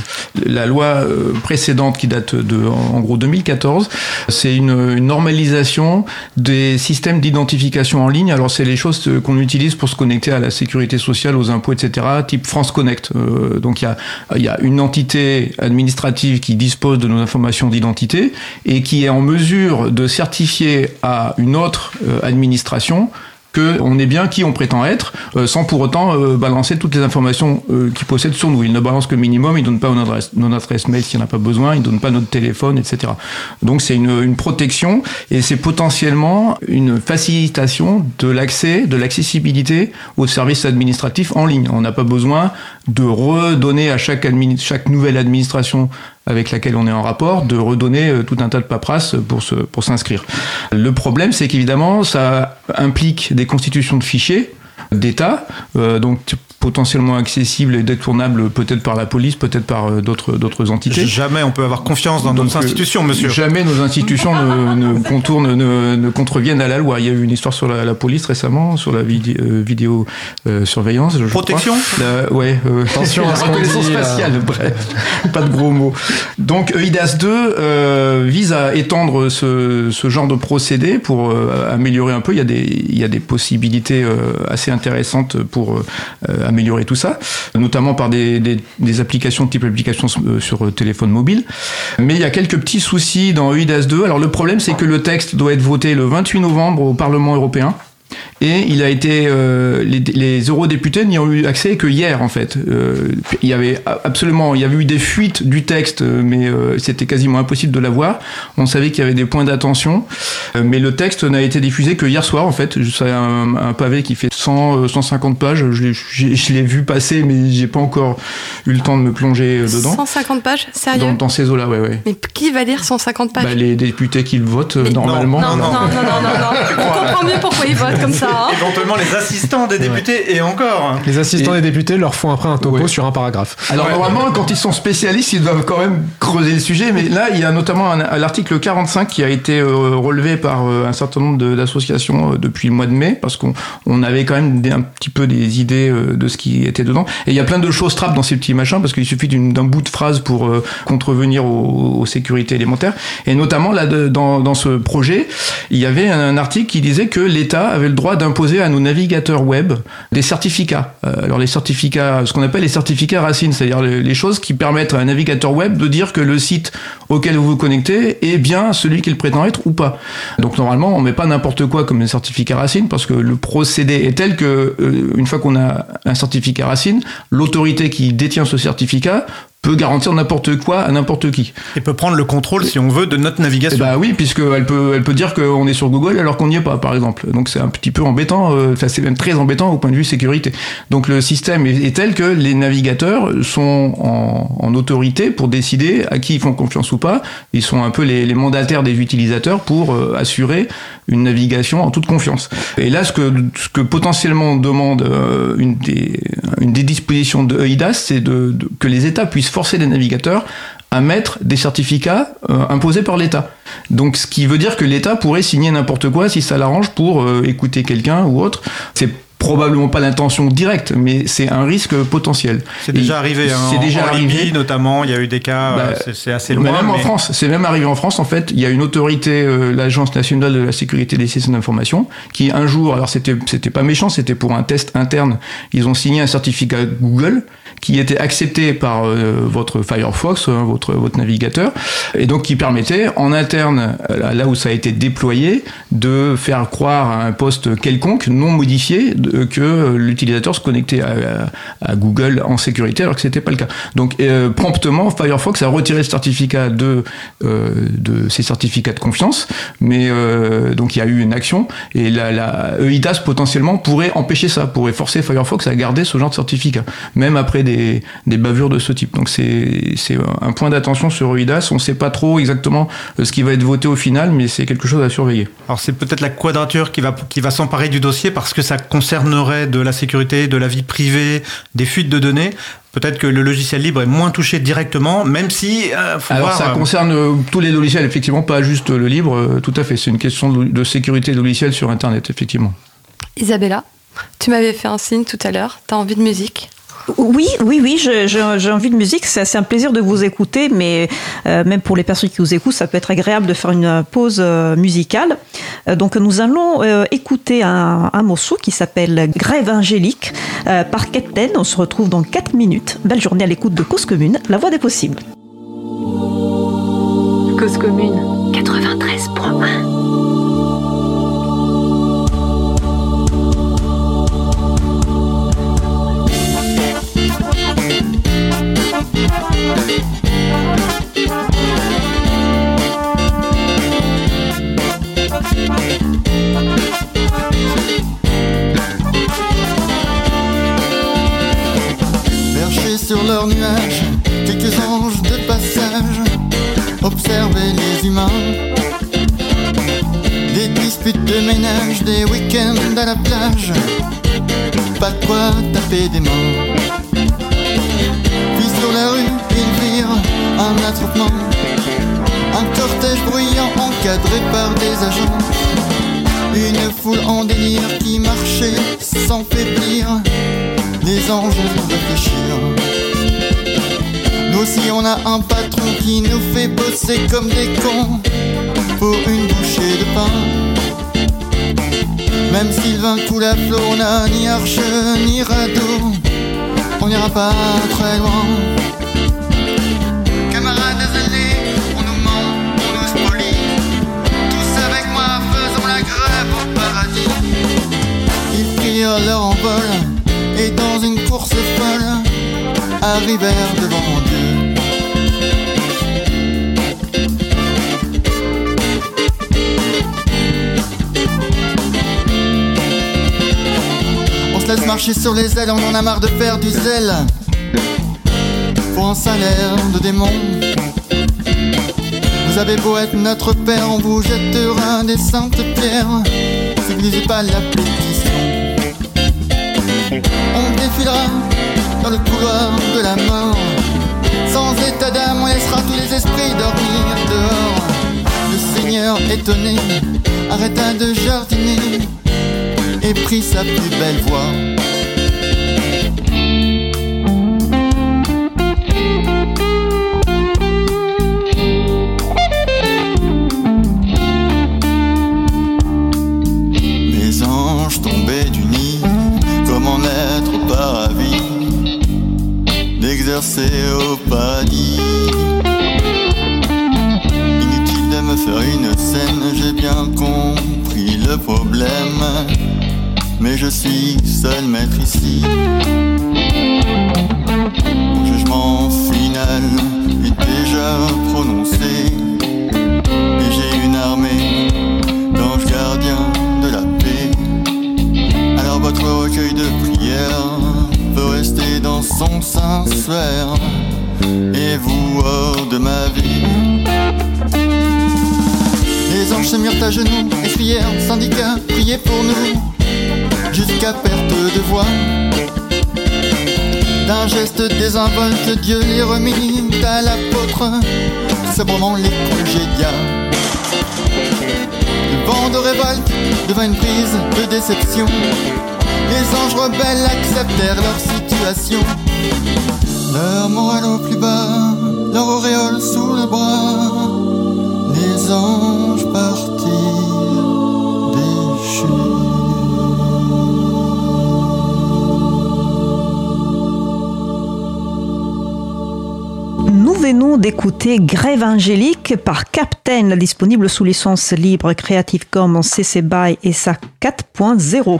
la loi euh, précédente qui date de en gros 2014. C'est une, une normalisation des systèmes d'identification en ligne. Alors c'est les choses euh, qu'on utilise pour se connecter à la sécurité sociale, aux impôts, etc. Type France Connect. Euh, donc il y y a une entité administrative qui dispose de nos informations d'identité et qui est en mesure de certifier à une autre euh, administration on est bien qui on prétend être, euh, sans pour autant euh, balancer toutes les informations euh, qu'ils possèdent sur nous. Ils ne balancent que le minimum, ils ne donnent pas notre adresse, adresse mail s'il n'y en a pas besoin, ils ne donnent pas notre téléphone, etc. Donc c'est une, une protection et c'est potentiellement une facilitation de l'accès, de l'accessibilité aux services administratifs en ligne. On n'a pas besoin de redonner à chaque, nouvelle administration avec laquelle on est en rapport, de redonner euh, tout un tas de paperasse pour pour s'inscrire. Le problème, c'est qu'évidemment, ça implique des constitutions de fichiers d'État, euh, donc potentiellement accessibles et détournables peut-être par la police, peut-être par euh, d'autres d'autres entités. Jamais on peut avoir confiance dans Donc, nos euh, institutions, monsieur. Jamais nos institutions ne, ne contournent, ne, ne contreviennent à la loi. Il y a eu une histoire sur la, la police récemment, sur la vidé- euh, vidéo euh, surveillance. je Protection? Crois. La- ouais. euh, Attention à ce [laughs] reconnaissance euh. faciale. Bref, pas de gros mots. Donc EIDAS 2 euh, vise à étendre ce, ce genre de procédé pour euh, améliorer un peu. Il y a des, il y a des possibilités euh, assez intéressantes pour euh, améliorer tout ça, notamment par des, des, des applications type applications euh, sur euh, téléphone mobile. Mais il y a quelques petits soucis dans EIDAS 2. Alors le problème, c'est que le texte doit être voté le 28 novembre au Parlement européen. Et il a été, euh, les, les eurodéputés n'y ont eu accès que hier en fait. Euh, il y avait absolument, il y avait eu des fuites du texte, euh, mais euh, c'était quasiment impossible de l'avoir. On savait qu'il y avait des points d'attention, euh, mais le texte n'a été diffusé que hier soir en fait. C'est un, un pavé qui fait 100, euh, 150 pages. Je l'ai- j'ai- je l'ai vu passer, mais j'ai pas encore eu le temps de me plonger euh, dedans. 150 pages Sérieux? Dans, dans ces eaux-là, ouais, ouais. Mais qui va lire 150 pages? Bah, les députés qui le votent euh, Mais- normalement. non, non, non, non, non, non, non. On comprend mieux pourquoi ils votent comme ça. hein. Éventuellement les assistants des députés et encore. Les assistants Et- des députés leur font après un topo Ouais. sur un paragraphe. Alors normalement, quand ils sont spécialistes, ils doivent quand même creuser le sujet. Mais là, il y a notamment un- un- l'article 45 qui a été euh, relevé par euh, un certain nombre de- d'associations euh, depuis le mois de mai, parce qu'on on avait quand même des- un petit peu des idées euh, de ce qui était dedans. Et il y a plein de choses trappes dans ces petits machins, parce qu'il suffit d'une- d'un bout de phrase pour euh, contrevenir aux, aux sécurités élémentaires. Et notamment là, de- dans, dans ce projet, il y avait un, un article qui disait que l'État avait le droit d'imposer à nos navigateurs web des certificats. Euh, alors les certificats, ce qu'on appelle les certificats racines, c'est-à-dire les, choses qui permettent à un navigateur web de dire que le site auquel vous vous connectez est bien celui qu'il prétend être ou pas. Donc normalement, on met pas n'importe quoi comme un certificat racine parce que le procédé est tel que euh, une fois qu'on a un certificat racine, l'autorité qui détient ce certificat peut garantir n'importe quoi à n'importe qui. Et peut prendre le contrôle, si on veut, de notre navigation. Bah oui, puisqu'elle peut, elle peut dire qu'on est sur Google alors qu'on n'y est pas, par exemple. Donc c'est un petit peu embêtant, euh, c'est même très embêtant au point de vue sécurité. Donc le système est, tel que les navigateurs sont en, autorité pour décider à qui ils font confiance ou pas. Ils sont un peu les, mandataires des utilisateurs pour euh, assurer une navigation en toute confiance. Et là, ce que, ce que potentiellement demande euh, une, des, une des dispositions de EIDAS, c'est de, que les États puissent forcer les navigateurs à mettre des certificats euh, imposés par l'État. Donc, ce qui veut dire que l'État pourrait signer n'importe quoi si ça l'arrange pour euh, écouter quelqu'un ou autre. C'est probablement pas l'intention directe, mais c'est un risque potentiel. C'est déjà arrivé. Hein, c'est déjà arrivé. notamment, il y a eu des cas. Bah, c'est assez loin. Même en France, c'est même arrivé en France. En fait, il y a une autorité, euh, l'Agence nationale de la sécurité des systèmes d'information, qui un jour, alors c'était c'était pas méchant, c'était pour un test interne. Ils ont signé un certificat Google qui était accepté par euh, votre Firefox, hein, votre, navigateur, et donc qui permettait en interne, euh, là où ça a été déployé, de faire croire à un poste quelconque, non modifié, que l'utilisateur se connectait à, Google en sécurité, alors que c'était pas le cas. Donc euh, promptement, Firefox a retiré le certificat de, ses certificats de confiance, mais donc il y a eu une action, et la, la EIDAS potentiellement pourrait empêcher ça, pourrait forcer Firefox à garder ce genre de certificat, même après des, bavures de ce type. Donc c'est un point d'attention sur EIDAS. On ne sait pas trop exactement euh, ce qui va être voté au final, mais c'est quelque chose à surveiller. Alors c'est peut-être la quadrature qui va, qui va s'emparer du dossier parce que ça concernerait de la sécurité, de la vie privée, des fuites de données. Peut-être que le logiciel libre est moins touché directement, même si. Euh, Alors ça euh, concerne tous les logiciels, effectivement, pas juste le libre. tout à fait. C'est une question de, de sécurité logicielle sur Internet, effectivement. Isabella, tu m'avais fait un signe tout à l'heure. Tu as envie de musique? Oui, oui, oui, j'ai envie de musique. C'est un plaisir de vous écouter, mais euh, même pour les personnes qui vous écoutent, ça peut être agréable de faire une pause euh, musicale. Euh, donc, nous allons écouter un, morceau qui s'appelle Grève angélique par Captain. On se retrouve dans 4 minutes. Belle journée à l'écoute de Cause Commune, la voix des possibles. Cause Commune 93.1 sur leurs nuages, quelques anges de passage, observer les humains. Des disputes de ménage, des week-ends à la plage, pas de quoi taper des mains. Un attroupement, un cortège bruyant encadré par des agents. Une foule en délire qui marchait sans faiblir, les anges réfléchir. Nous aussi on a un patron qui nous fait bosser comme des cons pour une bouchée de pain. Même Sylvain coule à flot, on n'a ni arche ni radeau, on n'ira pas très loin. Leur envol et dans une course folle arrivèrent devant Dieu. On se laisse marcher sur les ailes, on en a marre de faire du zèle pour un salaire de démon. Vous avez beau être notre père, on vous jettera des saintes pierres n'usez pas la on défilera dans le couloir de la mort. Sans état d'âme, on laissera tous les esprits dormir dehors. Le Seigneur étonné arrêta de jardiner et prit sa plus belle voix. Au paradis. Inutile de me faire une scène, j'ai bien compris le problème. Mais je suis seul maître ici. Mon jugement final à prononcer. Et j'ai une armée d'anges gardiens de la paix. Alors votre recueil de prières dans son sanctuaire et vous hors de ma vie. Les anges se mirent à genoux, et crièrent, syndicats, priez pour nous, jusqu'à perte de voix. D'un geste désinvolte, Dieu les remit à l'apôtre, sobrement les congédia. Le vent de révolte devint une prise de déception. Les anges rebelles acceptèrent leur situation. Leur morale au plus bas, leur auréole sous le bras. Les anges partirent déchus. Nous venons d'écouter Grève angélique par Captain, disponible sous licence libre Creative Commons CC BY et SA 4.0.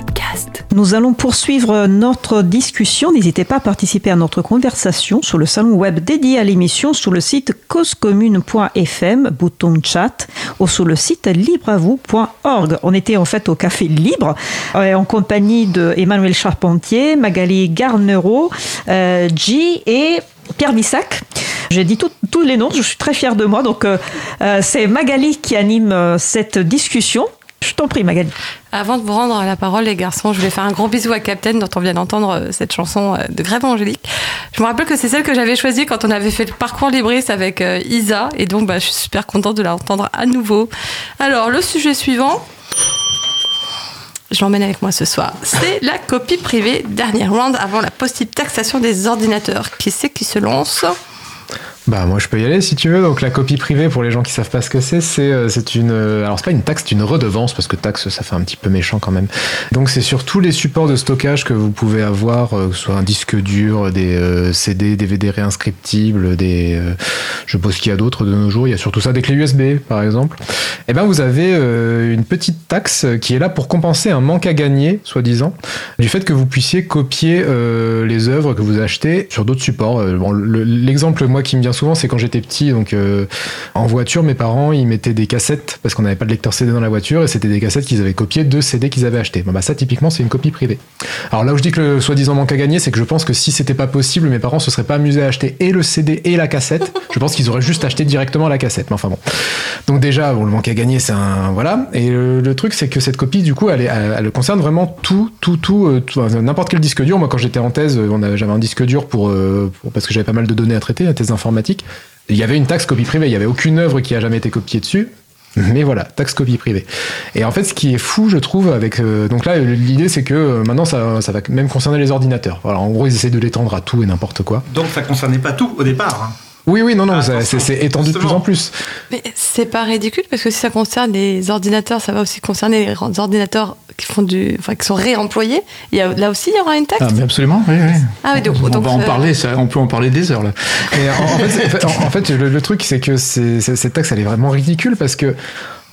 Nous allons poursuivre notre discussion. N'hésitez pas à participer à notre conversation sur le salon web dédié à l'émission sur le site causecommune.fm, bouton chat, ou sur le site libreavoue.org. On était en fait au Café Libre euh, en compagnie de Emmanuel Charpentier, Magali Garnereau, euh, G et Pierre Bissac. J'ai dit tous les noms, je suis très fière de moi. Donc, euh, euh, c'est Magali qui anime cette discussion. Je t'en prie, Magali. Avant de vous rendre la parole, les garçons, je voulais faire un gros bisou à Captain, dont on vient d'entendre euh, cette chanson euh, de Grève Angélique. Je me rappelle que c'est celle que j'avais choisie quand on avait fait le parcours libriste avec euh, Isa, et donc bah, je suis super contente de la entendre à nouveau. Alors, le sujet suivant. Je l'emmène avec moi ce soir. C'est la copie privée, dernier round avant la possible taxation des ordinateurs. Qui c'est qui se lance? Bah moi je peux y aller si tu veux. Donc la copie privée pour les gens qui savent pas ce que c'est, c'est euh, c'est une euh, alors c'est pas une taxe, c'est une redevance parce que taxe ça fait un petit peu méchant quand même. Donc c'est sur tous les supports de stockage que vous pouvez avoir, euh, que ce soit un disque dur, des euh, CD, DVD réinscriptibles, des je suppose qu'il y a d'autres de nos jours. Il y a surtout ça des clés USB par exemple. Et ben vous avez une petite taxe qui est là pour compenser un manque à gagner, soi-disant, du fait que vous puissiez copier les œuvres que vous achetez sur d'autres supports. Bon, le- L'exemple, moi, qui me vient souvent, c'est quand j'étais petit, donc euh, en voiture, mes parents, ils mettaient des cassettes, parce qu'on n'avait pas de lecteur CD dans la voiture, et c'était des cassettes qu'ils avaient copiées de CD qu'ils avaient achetés. Bon, bah, ça, typiquement, c'est une copie privée. Alors là où je dis que le soi-disant manque à gagner, c'est que je pense que si c'était pas possible, mes parents se seraient pas amusés à acheter et le CD et la cassette. Je pense qu'ils auraient juste acheté directement la cassette. Mais enfin bon. Donc déjà, le manque à gagner, c'est un voilà. Et le, truc, c'est que cette copie, du coup, elle, concerne vraiment tout, tout, tout, euh, n'importe quel disque dur. Moi, quand j'étais en thèse, euh, j'avais un disque dur pour, pour- parce que j'avais pas mal de données à traiter, la thèse informatique. Il y avait une taxe copie privée. Il y avait aucune œuvre qui a jamais été copiée dessus. Mais voilà, taxe copie privée. Et en fait, ce qui est fou, je trouve, avec euh, donc là, l'idée, c'est que euh, maintenant, ça, ça va même concerner les ordinateurs. Voilà, en gros, ils essaient de l'étendre à tout et n'importe quoi. Donc ça concernait pas tout au départ. hein. Oui, oui, non, non, Ah, c'est étendu de plus en plus. Mais c'est pas ridicule parce que si ça concerne les ordinateurs, ça va aussi concerner les ordinateurs qui font du, enfin, qui sont réemployés. Il y a, là aussi, il y aura une taxe. Ah, mais absolument, oui, oui. Ah oui, donc- on donc, va en euh, parler, ça, on peut en parler des heures là. Et en, en fait, c'est- en- en fait, le, le truc, c'est que cette taxe, elle est vraiment ridicule parce que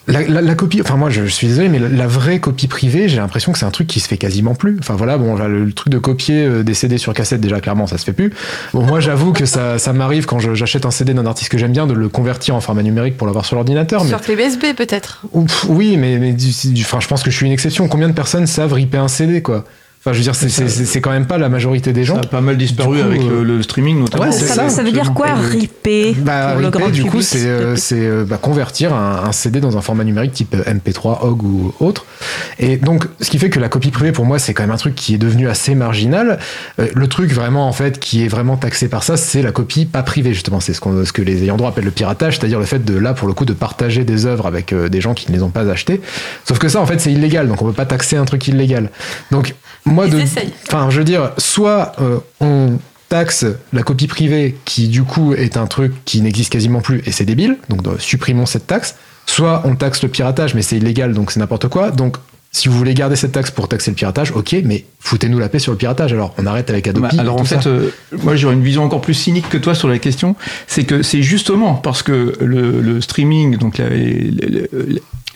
la, la- la copie, enfin moi je, je suis désolé, mais la, la vraie copie privée, j'ai l'impression que c'est un truc qui se fait quasiment plus. Enfin voilà, bon, là, le, truc de copier euh, des CD sur cassette, déjà clairement, ça se fait plus. Bon, moi j'avoue que ça, ça m'arrive quand j'achète un CD d'un artiste que j'aime bien de le convertir en format numérique pour l'avoir sur l'ordinateur. Mais Sur clé USB peut-être. Oui, mais, mais du- du- enfin, je pense que je suis une exception. Combien de personnes savent ripper un CD, quoi? Enfin, je veux dire, c'est- c'est c'est- c'est quand même pas la majorité des gens. Ça a pas mal disparu coup, avec euh, le, le streaming notamment. Ouais, ça, ça, ça veut dire quoi, ripper Bah, pour le grand du coup, public c'est euh, c'est, euh, bah, convertir un, un CD dans un format numérique type euh, MP3, OGG ou autre. Et donc, ce qui fait que la copie privée, pour moi, c'est quand même un truc qui est devenu assez marginal. Euh, le truc vraiment, en fait, qui est vraiment taxé par ça, c'est la copie pas privée, justement. C'est ce, qu'on- ce que les ayants droit appellent le piratage, c'est-à-dire le fait de, là, pour le coup, de partager des œuvres avec euh, des gens qui ne les ont pas achetées. Sauf que ça, en fait, c'est illégal, donc on peut pas taxer un truc illégal. Donc, moi, Ils de, essayent. Enfin, je veux dire, soit euh, on taxe la copie privée, qui du coup est un truc qui n'existe quasiment plus, et c'est débile, donc euh, supprimons cette taxe. Soit on taxe le piratage, mais c'est illégal, donc c'est n'importe quoi. Donc Si vous voulez garder cette taxe pour taxer le piratage, ok, mais foutez-nous la paix sur le piratage. Alors, on arrête avec Adobe. Bah, alors en fait, euh, moi j'aurais une vision encore plus cynique que toi sur la question. C'est que c'est justement parce que le, le streaming, donc la.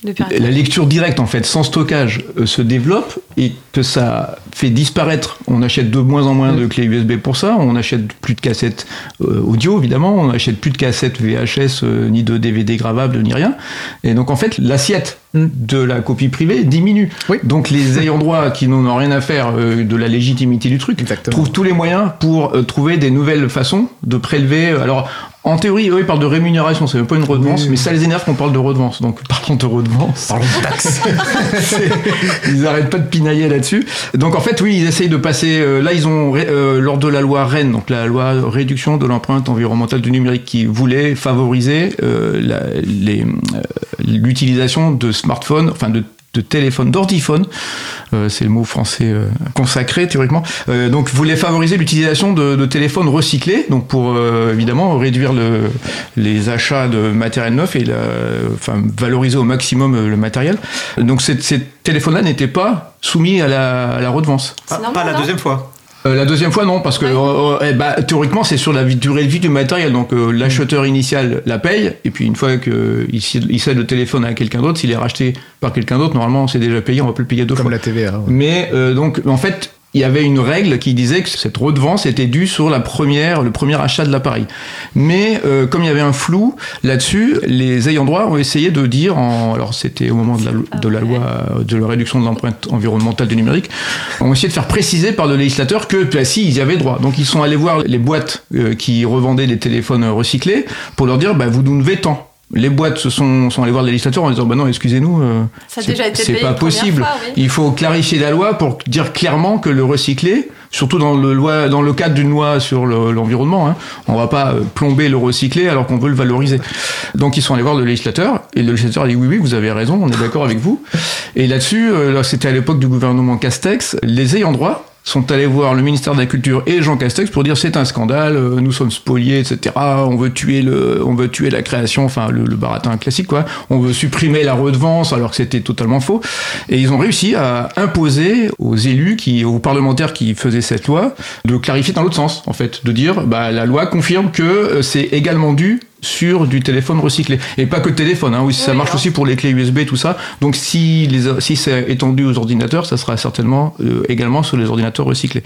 La lecture directe en fait, sans stockage, euh, se développe et que ça fait disparaître. On achète de moins en moins de clés USB pour ça. On achète plus de cassettes euh, audio évidemment. On achète plus de cassettes VHS euh, ni de DVD gravables ni rien. Et donc en fait, l'assiette de la copie privée diminue. Oui. Donc les ayants droit qui n'en ont rien à faire de la légitimité du truc Exactement. trouvent tous les moyens pour trouver des nouvelles façons de prélever. Alors en théorie, eux ils parlent de rémunération, c'est même pas une redevance, Oui. mais ça les énerve qu'on parle de redevance. Donc [laughs] parlons de redevance. Parlons de taxe. C'est- [laughs] ils arrêtent pas de pinailler là-dessus. Donc en fait, oui, ils essayent de passer. euh, là, ils ont euh, lors de la loi Rennes, donc la loi réduction de l'empreinte environnementale du numérique, qui voulait favoriser euh, l'utilisation de smartphones, enfin de de téléphone, d'ordiphone, euh, c'est le mot français euh, consacré théoriquement. Euh, donc voulait favoriser l'utilisation de, de téléphones recyclés, donc pour euh, évidemment réduire le, les achats de matériel neuf et la, enfin valoriser au maximum euh, le matériel. Donc ces, ces téléphones-là n'étaient pas soumis à la, à la redevance. C'est Pas, la non deuxième fois. Euh, la deuxième fois, non, parce que euh, euh, eh bah, théoriquement, c'est sur la vie- durée de vie du matériel. Donc, euh, l'acheteur initial la paye, et puis une fois qu'il cède il cède le téléphone à quelqu'un d'autre, s'il est racheté par quelqu'un d'autre, normalement, c'est déjà payé, on va plus le payer deux Comme fois. la TVA. ouais. Mais euh, donc, en fait, il y avait une règle qui disait que cette redevance était due sur la première, le premier achat de l'appareil. Mais euh, comme il y avait un flou là-dessus, les ayants droit ont essayé de dire, en, alors c'était au moment de la, de la loi euh, de la réduction de l'empreinte environnementale du numérique, ont essayé de faire préciser par le législateur que, bah, si, ils y avaient droit. Donc ils sont allés voir les boîtes euh, qui revendaient des téléphones recyclés pour leur dire, bah, vous nous devez tant. Les boîtes se sont, sont allées voir le législateur en disant, bah non, excusez-nous, euh, c'est- pas possible. fois, oui. Il faut clarifier la loi pour dire clairement que le recyclé, surtout dans le, loi, dans le cadre d'une loi sur le- l'environnement, hein, on va pas euh, plomber le recyclé alors qu'on veut le valoriser. Donc ils sont allés voir le législateur et le législateur a dit oui oui vous avez raison, on est d'accord avec vous. Et là-dessus, euh, là, c'était à l'époque du gouvernement Castex, les ayants droit sont allés voir le ministère de la Culture et Jean Castex pour dire c'est un scandale, euh, nous sommes spoliés, etc. On veut tuer le, on veut tuer la création, enfin le, le baratin classique quoi. On veut supprimer la redevance alors que c'était totalement faux. Et ils ont réussi à imposer aux élus qui, aux parlementaires qui faisaient cette loi, de clarifier dans l'autre sens en fait, de dire bah la loi confirme que euh, c'est également dû sur du téléphone recyclé. Et pas que le téléphone hein, oui, ça Oui, marche hein. aussi pour les clés USB tout ça. Donc si les si c'est étendu aux ordinateurs ça sera certainement euh, également sur les ordinateurs recyclés.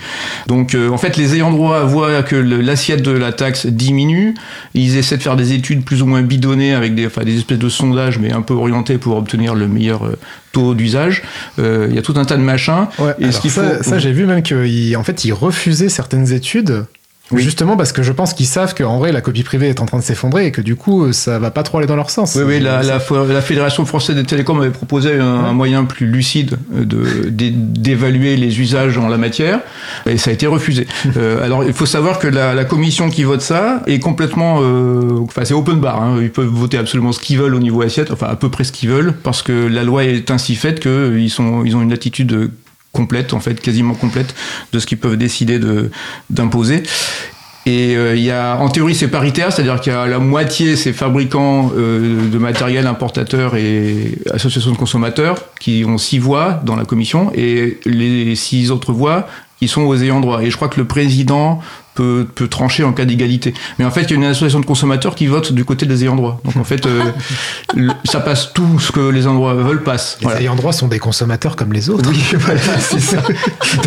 Donc euh, en fait les ayants droit voient que l'assiette de la taxe diminue. Ils essaient de faire des études plus ou moins bidonnées avec des enfin, des espèces de sondages mais un peu orientés pour obtenir le meilleur euh, taux d'usage. Euh, il y a tout un tas de machins. Ouais, Et alors ce qu'il ça, faut- ça, j'ai vu même qu'en fait, ils refusaient certaines études. Oui. Justement parce que je pense qu'ils savent qu'en vrai la copie privée est en train de s'effondrer et que du coup ça va pas trop aller dans leur sens. Oui, oui, la, la, la Fédération française des télécoms avait proposé un, un moyen plus lucide de, d'é- d'évaluer les usages en la matière, et ça a été refusé. [laughs] Euh, alors, il faut savoir que la, la commission qui vote ça est complètement... euh, Enfin, c'est open bar, hein, ils peuvent voter absolument ce qu'ils veulent au niveau assiette, enfin à peu près ce qu'ils veulent, parce que la loi est ainsi faite qu'ils sont, ils ont une attitude complète, en fait, quasiment complète, de ce qu'ils peuvent décider de, d'imposer. Et euh, il y a, en théorie, c'est paritaire, c'est-à-dire qu'il y a la moitié, c'est fabricants euh, de matériel, importateurs et associations de consommateurs qui ont six voix dans la commission et les six autres voix qui sont aux ayants droit. Et je crois que le président peut, peut trancher en cas d'égalité. Mais en fait, il y a une association de consommateurs qui vote du côté des ayants droit. Donc en fait, euh, [laughs] le- ça passe tout ce que les ayants droit veulent passe. Les Voilà. ayants droit sont des consommateurs comme les autres. Oui, [laughs] voilà, c'est ça.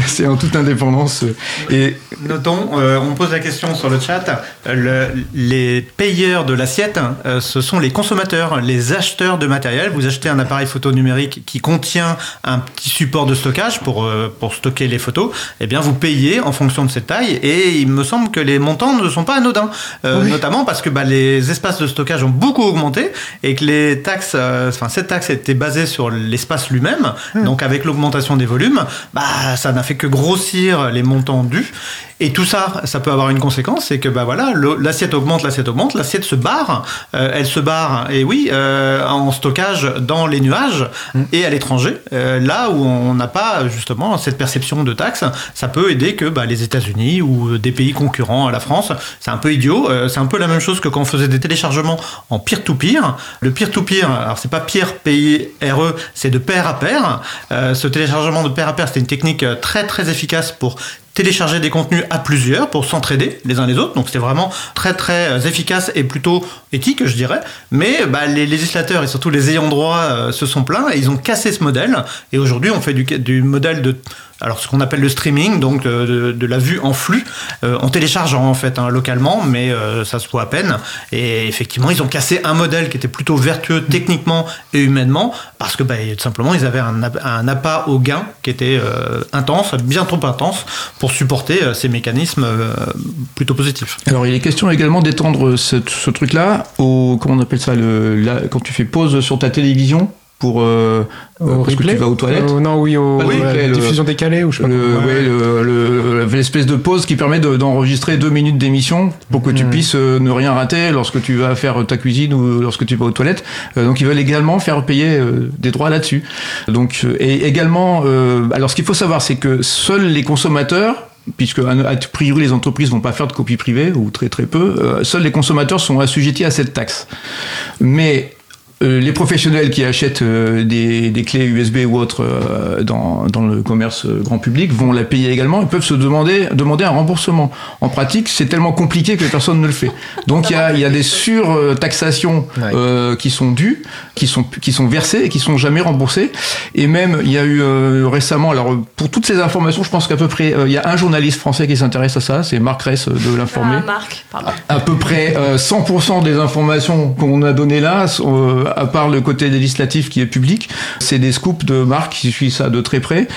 C'est en toute indépendance. Et Notons, euh, on pose la question sur le chat. le- les payeurs de l'assiette, euh, ce sont les consommateurs, les acheteurs de matériel. Vous achetez un appareil photo numérique qui contient un petit support de stockage pour, euh, pour stocker les photos. Eh bien, vous payez en fonction de cette taille. Et il me semble que les montants ne sont pas anodins. Euh, Oui. Notamment parce que bah, les espaces de stockage ont beaucoup augmenté et que les taxes, euh, enfin, cette taxe était basée sur l'espace lui-même. Donc, avec l'augmentation des volumes, bah, ça n'a fait que grossir les montants dus. Et tout ça, ça peut avoir une conséquence, c'est que bah voilà, l'assiette augmente, l'assiette augmente, l'assiette se barre, euh, elle se barre, et oui, euh, en stockage dans les nuages et à l'étranger, euh, là où on n'a pas justement cette perception de taxes, ça peut aider que bah, les États-Unis ou des pays pays concurrents à la France. C'est un peu idiot. Euh, c'est un peu la même chose que quand on faisait des téléchargements en peer-to-peer. Le peer-to-peer, alors c'est pas peer, P-I-R-E, c'est de pair à pair. Euh, ce téléchargement de pair à pair, c'était une technique euh, très très efficace pour télécharger des contenus à plusieurs pour s'entraider les uns les autres. Donc c'était vraiment très très euh, efficace et plutôt éthique, je dirais. Mais bah, les législateurs et surtout les ayants droit euh, se sont plaints et ils ont cassé ce modèle. Et aujourd'hui, on fait du, modèle de alors ce qu'on appelle le streaming, donc euh, de, la vue en flux, euh, en téléchargeant en fait hein, localement, mais ça se voit à peine. Et effectivement, ils ont cassé un modèle qui était plutôt vertueux techniquement et humainement, parce que bah, tout simplement ils avaient un, un appât au gain qui était intense, bien trop intense, pour supporter ces mécanismes plutôt positifs. Alors il est question également d'étendre ce, ce truc-là au comment on appelle ça le, la, quand tu fais pause sur ta télévision pour euh, au parce que tu vas aux toilettes. Euh, non, oui, au Pas replay, le- diffusion décalée ou je sais pas. le, ouais, le- le- l'espèce de pause qui permet de- d'enregistrer deux minutes d'émission pour que tu puisses euh, ne rien rater lorsque tu vas faire ta cuisine ou lorsque tu vas aux toilettes. Euh, donc ils veulent également faire payer euh, des droits là-dessus. Donc euh, et également, euh, alors ce qu'il faut savoir, c'est que seuls les consommateurs puisque a a priori les entreprises vont pas faire de copie privée ou très très peu, euh, seuls les consommateurs sont assujettis à cette taxe. Mais euh, les professionnels qui achètent euh, des, des clés USB ou autres euh, dans, dans le commerce euh, grand public vont la payer également et peuvent se demander, demander un remboursement. En pratique, c'est tellement compliqué que personne ne le fait. Donc il y a, il y a des surtaxations Ouais. euh, qui sont dues, qui sont, qui sont versées et qui sont jamais remboursées. Et même, il y a eu euh, récemment, alors pour toutes ces informations, je pense qu'à peu près, euh, il y a un journaliste français qui s'intéresse à ça, c'est Marc Ress euh, de l'informer Ah, Marc, pardon. à peu près euh, 100% des informations qu'on a données là, sont, euh, à part le côté législatif qui est public, c'est des scoops de Marc qui suit ça de très près.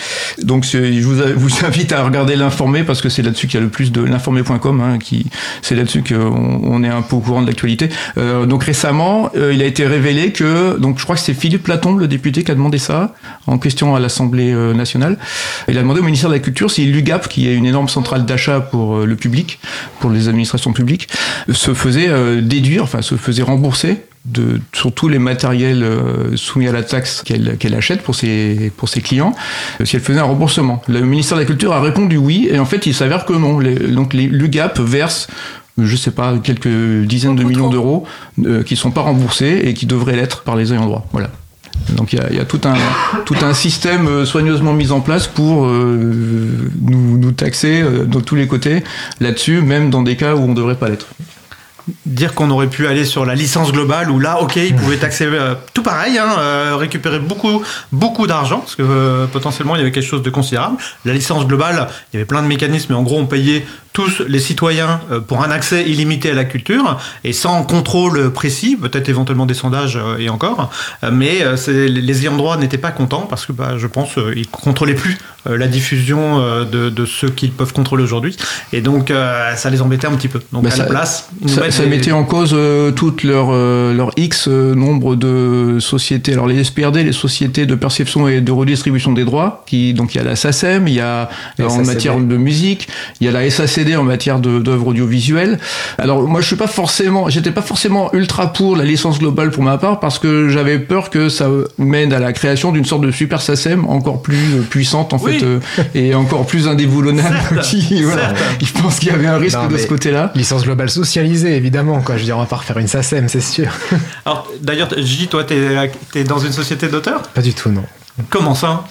Donc je [laughs] vous, invite à regarder l'informé parce que c'est là-dessus qu'il y a le plus de l'informé.com, hein, qui c'est là-dessus qu'on on est un peu au courant de l'actualité. Euh, donc récemment, euh, il a été révélé que donc je crois que c'est Philippe Platon, le député, qui a demandé ça en question à l'Assemblée euh, nationale. Il a demandé au ministère de la Culture si l'UGAP, qui est une énorme centrale d'achat pour euh, le public, pour les administrations publiques, se faisait déduire, enfin se faisait rembourser de, sur tous les matériels euh, soumis à la taxe qu'elle achète pour ses, pour ses clients, euh, si elle faisait un remboursement. Le ministère de la Culture a répondu oui, et en fait il s'avère que non. Les- donc les- l'UGAP verse je sais pas, quelques dizaines de millions d'euros euh, qui sont pas remboursés et qui devraient l'être par les ayants droit. Voilà. Donc il y a, y a tout, un, tout un système euh, soigneusement mis en place pour euh, nous, nous taxer euh, de tous les côtés là-dessus, même dans des cas où on devrait pas l'être. Dire qu'on aurait pu aller sur la licence globale où là, ok, ils pouvaient taxer euh, tout pareil, hein, euh, récupérer beaucoup, beaucoup d'argent parce que euh, potentiellement il y avait quelque chose de considérable. La licence globale, il y avait plein de mécanismes, mais en gros on payait tous les citoyens euh, pour un accès illimité à la culture et sans contrôle précis, peut-être éventuellement des sondages euh, et encore. Euh, mais euh, c'est- les ayants droit n'étaient pas contents parce que bah, je pense euh, ils contrôlaient plus euh, la diffusion euh, de, de ceux qu'ils peuvent contrôler aujourd'hui et donc euh, ça les embêtait un petit peu. Donc Bah, à ça- la place, Ça, ça mettait en cause euh, toutes leur, euh, leur X euh, nombre de sociétés. Alors les SPRD, les sociétés de perception et de redistribution des droits, qui donc il y a la SACEM, il y a La euh, en SACD. matière de musique, il y a la En matière d'œuvres audiovisuelles. Alors moi je suis pas forcément, j'étais pas forcément ultra pour la licence globale pour ma part parce que j'avais peur que ça mène à la création d'une sorte de super SACEM encore plus puissante en Oui. fait euh, et encore plus indéboulonnable. [laughs] Qui, voilà. Je pense qu'il y avait un risque Non, de ce côté-là. Licence globale socialisée, évidemment. Quoi. Je veux dire, on va pas refaire une SACEM, c'est sûr. Alors, d'ailleurs, J, toi, t'es es dans une société d'auteurs? Pas du tout, non. Comment ça?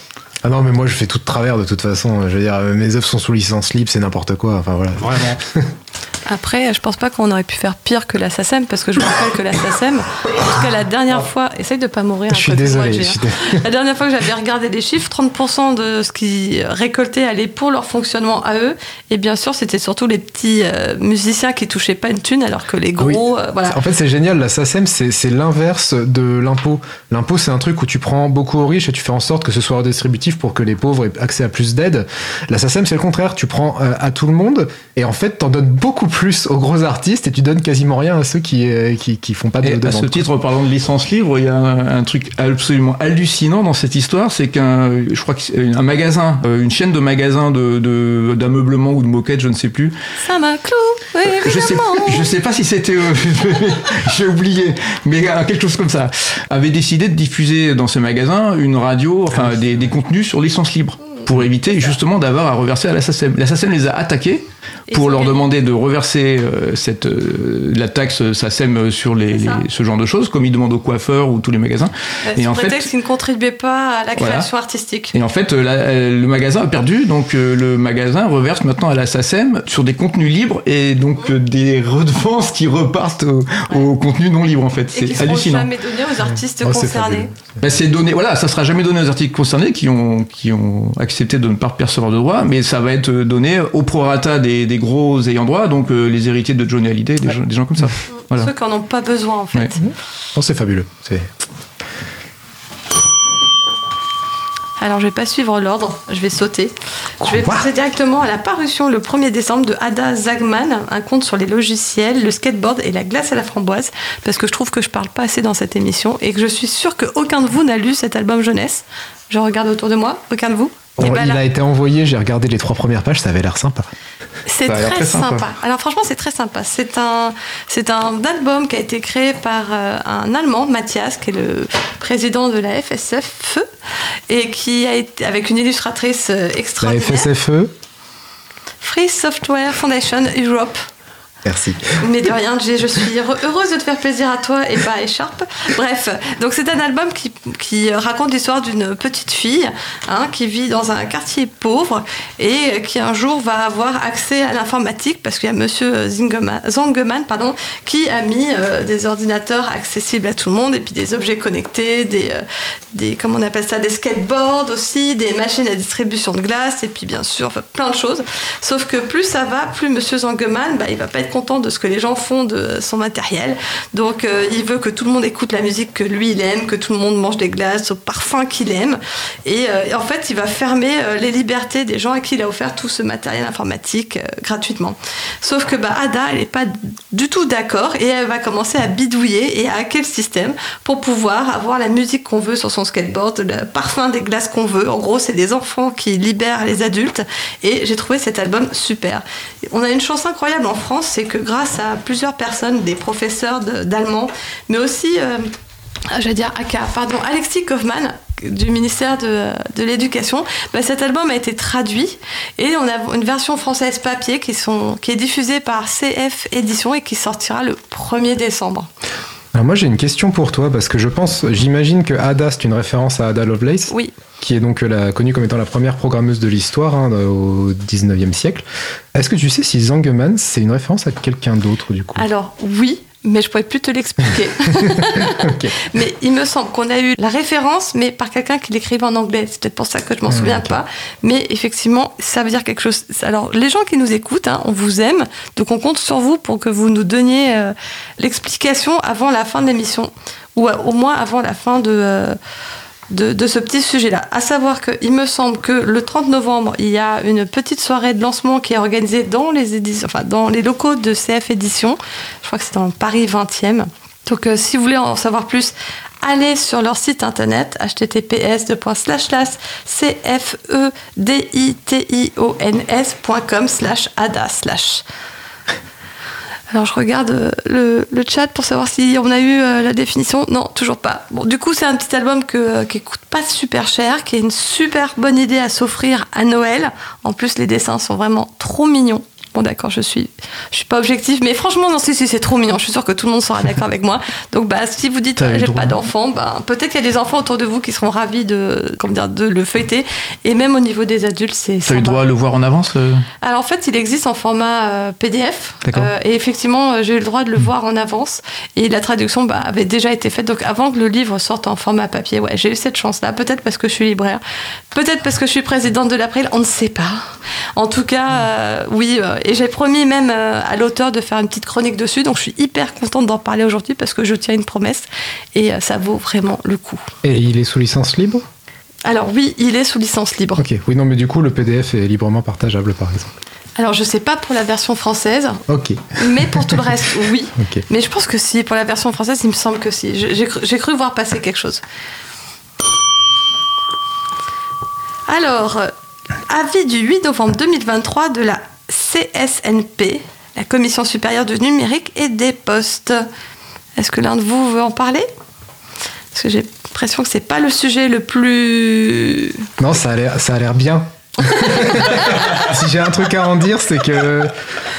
Ah non, mais moi, je fais tout de travers de toute façon. Je veux dire, euh, mes œuvres sont sous licence libre, c'est n'importe quoi. Enfin, voilà. Vraiment [laughs] Après, je pense pas qu'on aurait pu faire pire que la SACEM, parce que je me rappelle que la SACEM, en tout cas la dernière fois, essaye de pas mourir. Je suis désolé. Je suis La dernière fois que j'avais regardé les chiffres, 30% de ce qu'ils récoltaient allait pour leur fonctionnement à eux. Et bien sûr, c'était surtout les petits euh, musiciens qui touchaient pas une thune, alors que les gros, euh, voilà. En fait, c'est génial. La SACEM, c'est c'est l'inverse de l'impôt. L'impôt, c'est un truc où tu prends beaucoup aux riches et tu fais en sorte que ce soit redistributif pour que les pauvres aient accès à plus d'aide. La SACEM, c'est le contraire. Tu prends euh, à tout le monde et en fait, t'en donnes beaucoup plus aux gros artistes et tu donnes quasiment rien à ceux qui, euh, qui, qui font pas de, Et à ce titre, parlant de licence libre, il y a un, un truc absolument hallucinant dans cette histoire, c'est qu'un, je crois qu'un magasin, euh, une chaîne de magasins de, de- d'ameublement ou de moquettes, je ne sais plus. Ça m'a cloué, Je sais, je sais pas si c'était, euh, [laughs] j'ai oublié, mais euh, quelque chose comme ça, avait décidé de diffuser dans ce magasin une radio, enfin des, des contenus sur licence libre. Pour éviter justement d'avoir à reverser à la SACEM. La SACEM les a attaqués pour leur demander de reverser euh, cette, euh, la taxe SACEM sur les, ce genre de choses, comme ils demandent aux coiffeurs ou tous les magasins. Euh, Et sous en fait- prétexte qu'ils ne contribuaient pas à la Voilà. création artistique. Et en fait, euh, la- euh, le magasin a perdu, donc euh, le magasin reverse maintenant à la SACEM sur des contenus libres et donc euh, des redevances qui repartent au, au contenu non libre en fait. C'est hallucinant. jamais donnés aux artistes Oh, concernés. Ben, donné, voilà, ça sera jamais donné aux articles concernés qui ont, qui ont accepté de ne pas percevoir de droits, mais ça va être donné au prorata des, des gros ayants droit, donc euh, les héritiers de Johnny Hallyday, des, gens, des gens comme ça. Voilà. Ceux qui n'en ont pas besoin en fait. Ouais. Oh, c'est fabuleux. Alors je vais pas suivre l'ordre, je vais sauter. Je vais passer directement à la parution le 1er décembre de Ada Zagman, un conte sur les logiciels, le skateboard et la glace à la framboise, parce que je trouve que je parle pas assez dans cette émission et que je suis sûre qu'aucun de vous n'a lu cet album jeunesse. Je regarde autour de moi, aucun de vous? Oh, Et ben il là, a été envoyé, j'ai regardé les trois premières pages, ça avait l'air sympa. C'est très, très sympa. sympa. Alors franchement, c'est très sympa. C'est un, c'est un album qui a été créé par euh, un Allemand, Mathias, qui est le président de la FSF, et qui a été avec une illustratrice euh, La extraordinaire. FSFE, Free Software Foundation Europe. Merci. Mais de rien, je suis heure- heureuse de te faire plaisir à toi et pas à Écharpe. Bref, donc c'est un album qui, raconte l'histoire d'une petite fille hein, qui vit dans un quartier pauvre et qui un jour va avoir accès à l'informatique parce qu'il y a monsieur Zangeman pardon, qui a mis euh, des ordinateurs accessibles à tout le monde et puis des objets connectés, des, euh, des comment on appelle ça, des skateboards aussi, des machines à distribution de glace et puis bien sûr plein de choses. Sauf que plus ça va, plus monsieur Zangeman, bah, il va pas être content de ce que les gens font de son matériel. Donc euh, il veut que tout le monde écoute la musique que lui il aime, que tout le monde mange des glaces au parfum qu'il aime. Et, euh, en fait, il va fermer euh, les libertés des gens à qui il a offert tout ce matériel informatique gratuitement. Sauf que bah, Ada, elle n'est pas du tout d'accord et elle va commencer à bidouiller et à hacker le système pour pouvoir avoir la musique qu'on veut sur son skateboard, le parfum des glaces qu'on veut. En gros, c'est des enfants qui libèrent les adultes et j'ai trouvé cet album super. On a une chance incroyable en France, que grâce à plusieurs personnes, des professeurs d'allemand, mais aussi, euh, ah, j'allais dire pardon, Alexis Kaufmann du ministère de, l'Éducation, bah, cet album a été traduit et on a une version française papier qui est diffusée par CF Édition et qui sortira le 1er décembre. Alors moi j'ai une question pour toi parce que je pense, j'imagine que Ada c'est une référence à Ada Lovelace, Oui. qui est donc la, connue comme étant la première programmeuse de l'histoire hein, au 19e siècle. Est-ce que tu sais si Zangeman c'est une référence à quelqu'un d'autre du coup? Alors oui, mais je pourrais plus te l'expliquer. [laughs] Mais il me semble qu'on a eu la référence, mais par quelqu'un qui l'écrivait en anglais. C'est peut-être pour ça que je m'en Ah, souviens pas. Mais effectivement, ça veut dire quelque chose. Alors, les gens qui nous écoutent, hein, on vous aime, donc on compte sur vous pour que vous nous donniez euh, l'explication avant la fin de l'émission, ou euh, au moins avant la fin de. euh, de, ce petit sujet-là. À savoir qu'il me semble que le 30 novembre, il y a une petite soirée de lancement qui est organisée dans les, éditions, enfin, dans les locaux de CF Édition. Je crois que c'est dans Paris 20e. Donc, euh, si vous voulez en savoir plus, allez sur leur site internet https cfeditions.com slash ada slash. Alors je regarde euh, le, chat pour savoir si on a eu euh, la définition. Non, toujours pas. Bon, du coup, c'est un petit album que, euh, qui coûte pas super cher, qui est une super bonne idée à s'offrir à Noël. En plus, les dessins sont vraiment trop mignons. Bon, d'accord, je suis, je suis pas objectif, mais franchement, non, si, si, c'est trop mignon. Je suis sûre que tout le monde sera d'accord avec moi. Donc, bah, si vous dites, euh, eu j'ai pas d'enfants, bah, peut-être qu'il y a des enfants autour de vous qui seront ravis de, comment dire, de le feuilleter. Et même au niveau des adultes, c'est. T'as eu sympa. droit à le voir en avance euh Alors en fait, il existe en format euh, PDF. D'accord. Euh, et effectivement, j'ai eu le droit de le voir en avance. Et la traduction bah, avait déjà été faite. Donc avant que le livre sorte en format papier, ouais, j'ai eu cette chance-là. Peut-être parce que je suis libraire. Peut-être parce que je suis présidente de l'April. On ne sait pas. En tout cas, oui. Et j'ai promis même euh, à l'auteur de faire une petite chronique dessus. Donc je suis hyper contente d'en parler aujourd'hui parce que je tiens une promesse. Et euh, ça vaut vraiment le coup. Et il est sous licence libre? Alors oui, il est sous licence libre. Ok, oui non mais du coup le PDF est librement partageable par exemple. Alors je sais pas pour la version française. Ok, Mais pour tout le reste, [laughs] oui. ok. Mais je pense que si, pour la version française, il me semble que si. Je- J'ai cru, j'ai cru voir passer quelque chose. Alors, euh, avis du 8 novembre 2023 de la CSNP, la Commission supérieure du numérique et des postes. Est-ce que l'un de vous veut en parler? Parce que j'ai l'impression que c'est pas le sujet le plus. Non, ça a l'air, ça a l'air bien. [laughs] si j'ai un truc à en dire, c'est que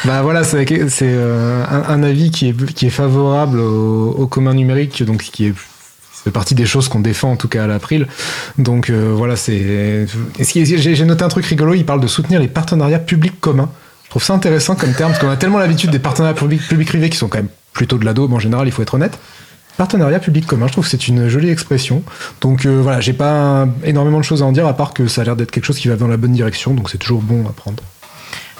bah voilà, c'est, c'est euh, un, un avis qui est, qui est favorable au, au commun numérique, donc qui est fait partie des choses qu'on défend en tout cas à l'April. Donc euh, voilà, c'est. j'ai noté un truc rigolo. Il parle de soutenir les partenariats publics communs. Je trouve ça intéressant comme terme parce qu'on a tellement l'habitude des partenariats privés qui sont quand même plutôt de la daube en général. Il faut être honnête. Partenariat public commun, je trouve que c'est une jolie expression. Donc euh, voilà, j'ai pas énormément de choses à en dire à part que ça a l'air d'être quelque chose qui va dans la bonne direction, donc c'est toujours bon à prendre.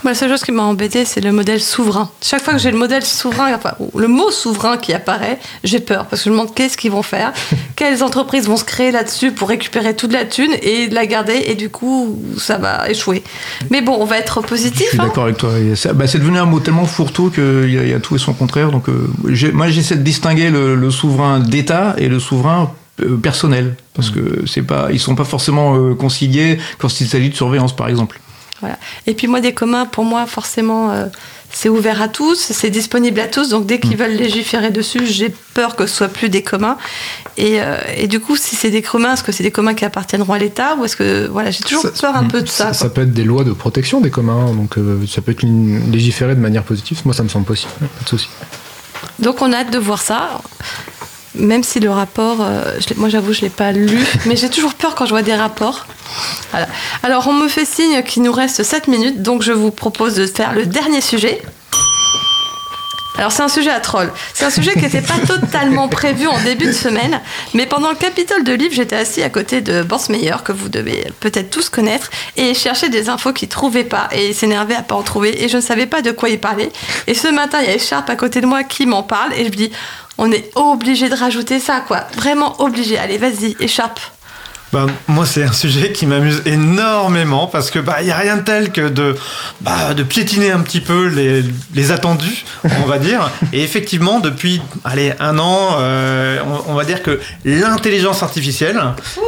Moi, la seule chose qui m'a embêté, c'est le modèle souverain. Chaque fois que j'ai le modèle souverain, enfin, le mot souverain qui apparaît, j'ai peur parce que je me demande qu'est-ce qu'ils vont faire, [laughs] quelles entreprises vont se créer là-dessus pour récupérer toute la thune et la garder, et du coup, ça va échouer. Mais bon, on va être Je positif. suis hein. d'accord avec toi. Bah, c'est devenu un mot tellement fourre-tout qu'il y, a- il y a tout et son contraire. Donc, euh, moi, j'essaie de distinguer le, le souverain d'État et le souverain euh, personnel, parce que c'est pas, ils sont pas forcément euh, conciliés quand il s'agit de surveillance, par exemple. Voilà. Et puis moi, des communs, pour moi, forcément, euh, c'est ouvert à tous, c'est disponible à tous. Donc dès Mm. qu'ils veulent légiférer dessus, j'ai peur que ce soit plus des communs. Et, euh, et du coup, si c'est des communs, est-ce que c'est des communs qui appartiendront à l'État ou est-ce que voilà, j'ai toujours Ça- peur un peu de ça. Ça peut être des lois de protection des communs, donc euh, ça peut être une- légiféré de manière positive. Moi, ça me semble possible, pas de souci. Donc on a hâte de voir ça. Même si le rapport, euh, je moi j'avoue, je ne l'ai pas lu, [laughs] mais j'ai toujours peur quand je vois des rapports. Voilà. Alors on me fait signe qu'il nous reste 7 minutes, donc je vous propose de faire le dernier sujet. Alors c'est un sujet à troll. C'est un sujet qui n'était pas [laughs] totalement prévu en début de semaine, mais pendant le Capitole de Livre, j'étais assis à côté de Borsmeyer, que vous devez peut-être tous connaître, et il cherchait des infos qu'il trouvait pas, et il s'énervait à pas en trouver, et je ne savais pas de quoi il parlait. Et ce matin, il y a Écharpe à côté de moi qui m'en parle, et je me dis, on est obligé de rajouter ça, quoi. Vraiment obligé. Allez, vas-y, Écharpe. Bah, moi, c'est un sujet qui m'amuse énormément parce que bah il y a rien de tel que de bah, de piétiner un petit peu les, les attendus, on va dire. Et effectivement, depuis allez un an, euh, on, va dire que l'intelligence artificielle.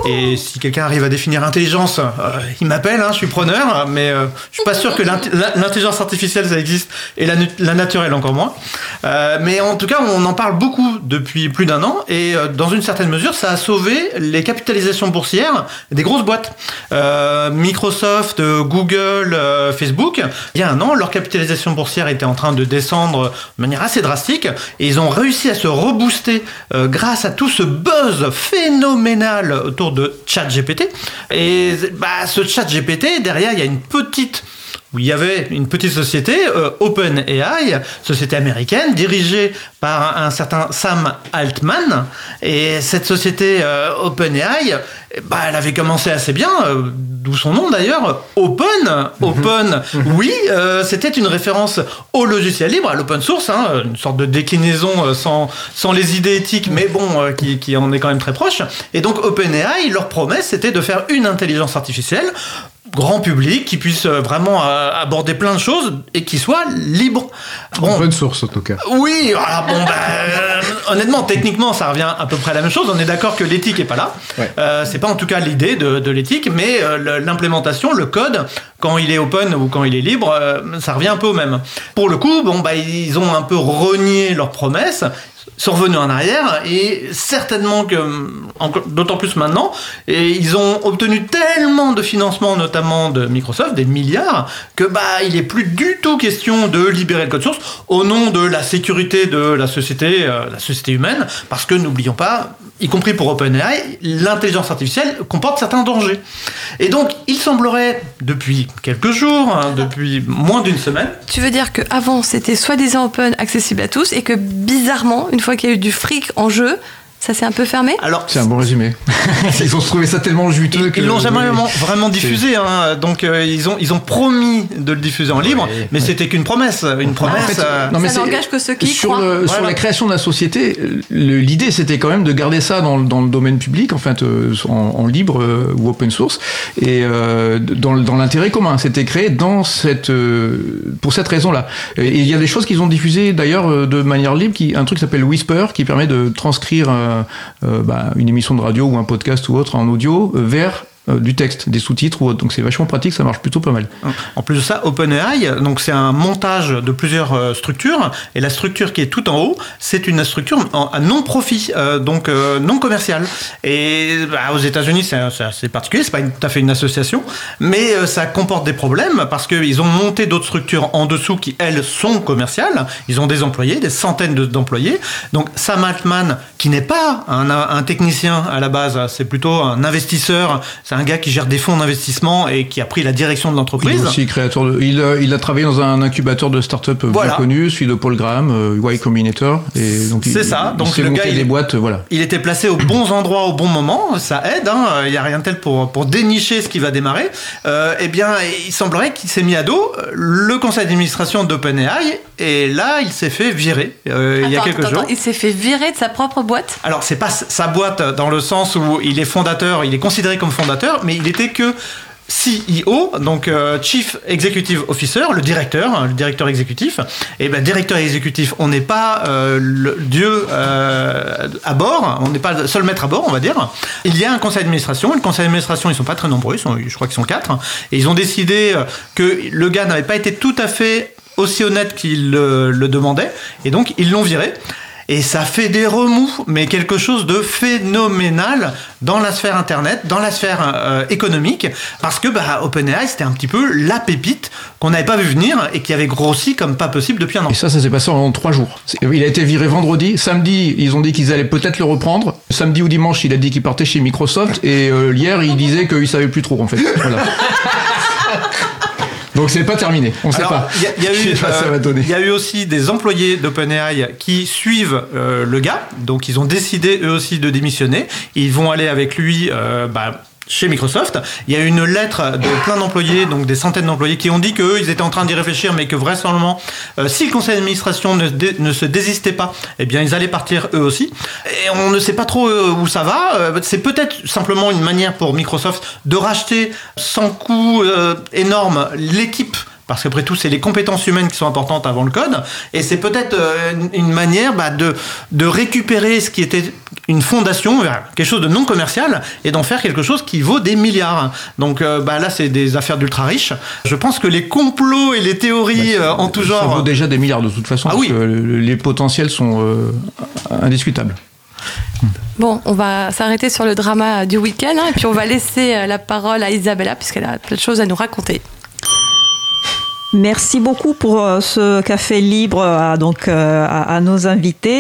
Et si quelqu'un arrive à définir intelligence, euh, il m'appelle, hein, je suis preneur. Mais euh, je suis pas sûr que l'intelligence artificielle ça existe et la, naturelle encore moins. Euh, mais en tout cas, on en parle beaucoup depuis plus d'un an et dans une certaine mesure, ça a sauvé les capitalisations boursières des grosses boîtes. Euh, Microsoft, euh, Google, euh, Facebook, il y a un an, leur capitalisation boursière était en train de descendre de manière assez drastique et ils ont réussi à se rebooster grâce à tout ce buzz phénoménal autour de ChatGPT. Et bah, ce ChatGPT, derrière, il y a une petite où il y avait une petite société, euh, OpenAI, société américaine, dirigée par un, un certain Sam Altman. Et cette société euh, OpenAI, bah, elle avait commencé assez bien, euh, d'où son nom d'ailleurs, Open. Open, oui, euh, c'était une référence au logiciel libre, à l'open source, hein, une sorte de déclinaison sans, sans les idées éthiques, mais bon, qui, qui en est quand même très proche. Et donc OpenAI, leur promesse, c'était de faire une intelligence artificielle grand public qui puisse euh, vraiment euh, aborder plein de choses et qui soit libre. Bon, Bonne source en tout cas. oui, alors bon, bah, honnêtement, techniquement, ça revient à peu près à la même chose. On est d'accord que l'éthique est pas là. Ouais. Euh, c'est pas en tout cas l'idée de, de l'éthique, mais euh, l'implémentation, le code, quand il est open ou quand il est libre, euh, ça revient un peu au même. Pour le coup, bon, bah, ils ont un peu renié leurs promesses sont revenus en arrière et certainement que d'autant plus maintenant et ils ont obtenu tellement de financement notamment de Microsoft des milliards que bah il est plus du tout question de libérer le code source au nom de la sécurité de la société euh, la société humaine parce que n'oublions pas y compris pour OpenAI l'intelligence artificielle comporte certains dangers. Et donc il semblerait depuis quelques jours hein, depuis moins d'une semaine Tu veux dire qu'avant, c'était soi-disant open, accessible à tous, et que bizarrement, une fois qu'il y a eu du fric en jeu, ça s'est un peu fermé alors C'est un bon résumé. [laughs] Ils ont trouvé ça tellement juteux Ils que. ils l'ont jamais Oui. vraiment, diffusé, hein. donc euh, ils ont ils ont promis de le diffuser en libre, Oui. mais c'était qu'une promesse, une promesse. En fait, euh, non, mais Ça n'engage que ceux qui sur, croient. le- sur la création de la société, l'idée c'était quand même de garder ça dans, le- dans le domaine public, en fait, euh, en, en libre euh, ou open source, et euh, dans, l'intérêt commun. C'était créé dans cette, euh, pour cette raison-là. Et il y a des choses qu'ils ont diffusées d'ailleurs de manière libre, qui, un truc qui s'appelle Whisper, qui permet de transcrire bah, une émission de radio ou un podcast ou autre en audio euh, vers euh, du texte, des sous-titres ou autre. Donc c'est vachement pratique, ça marche plutôt pas mal. En plus de ça, OpenAI, donc c'est un montage de plusieurs euh, structures, et la structure qui est tout en haut, c'est une structure à non profit, euh, donc non commerciale. Et bah, aux États-Unis, c'est particulier, c'est pas tout à fait une association, mais ça comporte des problèmes parce qu'ils ont monté d'autres structures en dessous qui elles sont commerciales. Ils ont des employés, des centaines d'employés. Donc Sam Altman, qui n'est pas un, technicien à la base, c'est plutôt un investisseur c'est un gars qui gère des fonds d'investissement et qui a pris la direction de l'entreprise. Il, aussi créateur de, il, a, il, a, travaillé dans un incubateur de start-up voilà. bien connu, celui de Paul Graham, euh, Y Combinator. Et donc c'est ça. Donc le gars, il, boîtes, voilà. il était placé aux bons endroits au bon moment. Ça aide. Hein. Il n'y a rien de tel pour, pour dénicher ce qui va démarrer. Euh, eh bien, il semblerait qu'il s'est mis à dos le conseil d'administration d'OpenAI et là, il s'est fait virer euh, il y a quelques jours. il s'est fait virer de sa propre boîte? Alors, c'est pas sa boîte dans le sens où il est fondateur, il est considéré comme fondateur, mais il était que CEO, donc euh, Chief Executive Officer, le directeur, hein, le directeur exécutif. Et ben directeur exécutif, on n'est pas euh, le dieu euh, à bord, on n'est pas le seul maître à bord, on va dire. Il y a un conseil d'administration. Le conseil d'administration, ils sont pas très nombreux, ils sont, je crois qu'ils sont quatre, et ils ont décidé que le gars n'avait pas été tout à fait aussi honnête qu'il le demandait, et donc ils l'ont viré. Et ça fait des remous, mais quelque chose de phénoménal dans la sphère internet, dans la sphère euh, économique, parce que bah, OpenAI c'était un petit peu la pépite qu'on n'avait pas vu venir et qui avait grossi comme pas possible depuis un an. Et ça, ça s'est passé en trois jours. Il a été viré vendredi. Samedi, ils ont dit qu'ils allaient peut-être le reprendre. Samedi ou dimanche, il a dit qu'il partait chez Microsoft. Et euh, hier, il disait qu'il savait plus trop en fait. Voilà. [laughs] Donc c'est pas terminé, on sait pas. Il y, a eu aussi des employés d'OpenAI qui suivent euh, le gars, donc ils ont décidé eux aussi de démissionner. Ils vont aller avec lui. Euh, bah, chez Microsoft. Il y a une lettre de plein d'employés, donc des centaines d'employés, qui ont dit qu'eux, ils étaient en train d'y réfléchir, mais que vraisemblablement, euh, si le conseil d'administration ne, ne, se désistait pas, eh bien, ils allaient partir eux aussi. Et on ne sait pas trop euh, où ça va. Euh, c'est peut-être simplement une manière pour Microsoft de racheter sans coût énorme l'équipe parce qu'après tout, c'est les compétences humaines qui sont importantes avant le code. Et c'est peut-être euh, une manière bah, de, de récupérer ce qui était une fondation vers quelque chose de non commercial et d'en faire quelque chose qui vaut des milliards. Donc euh, bah, là, c'est des affaires d'ultra riches. Je pense que les complots et les théories bah, euh, en tout genre. Ça vaut déjà des milliards de toute façon. Ah, parce que les potentiels sont indiscutables. Bon, on va s'arrêter sur le drama du week-end hein, et puis on va laisser la parole à Isabella puisqu'elle a plein de choses à nous raconter. Merci beaucoup pour euh, ce café libre donc, euh, à nos invités.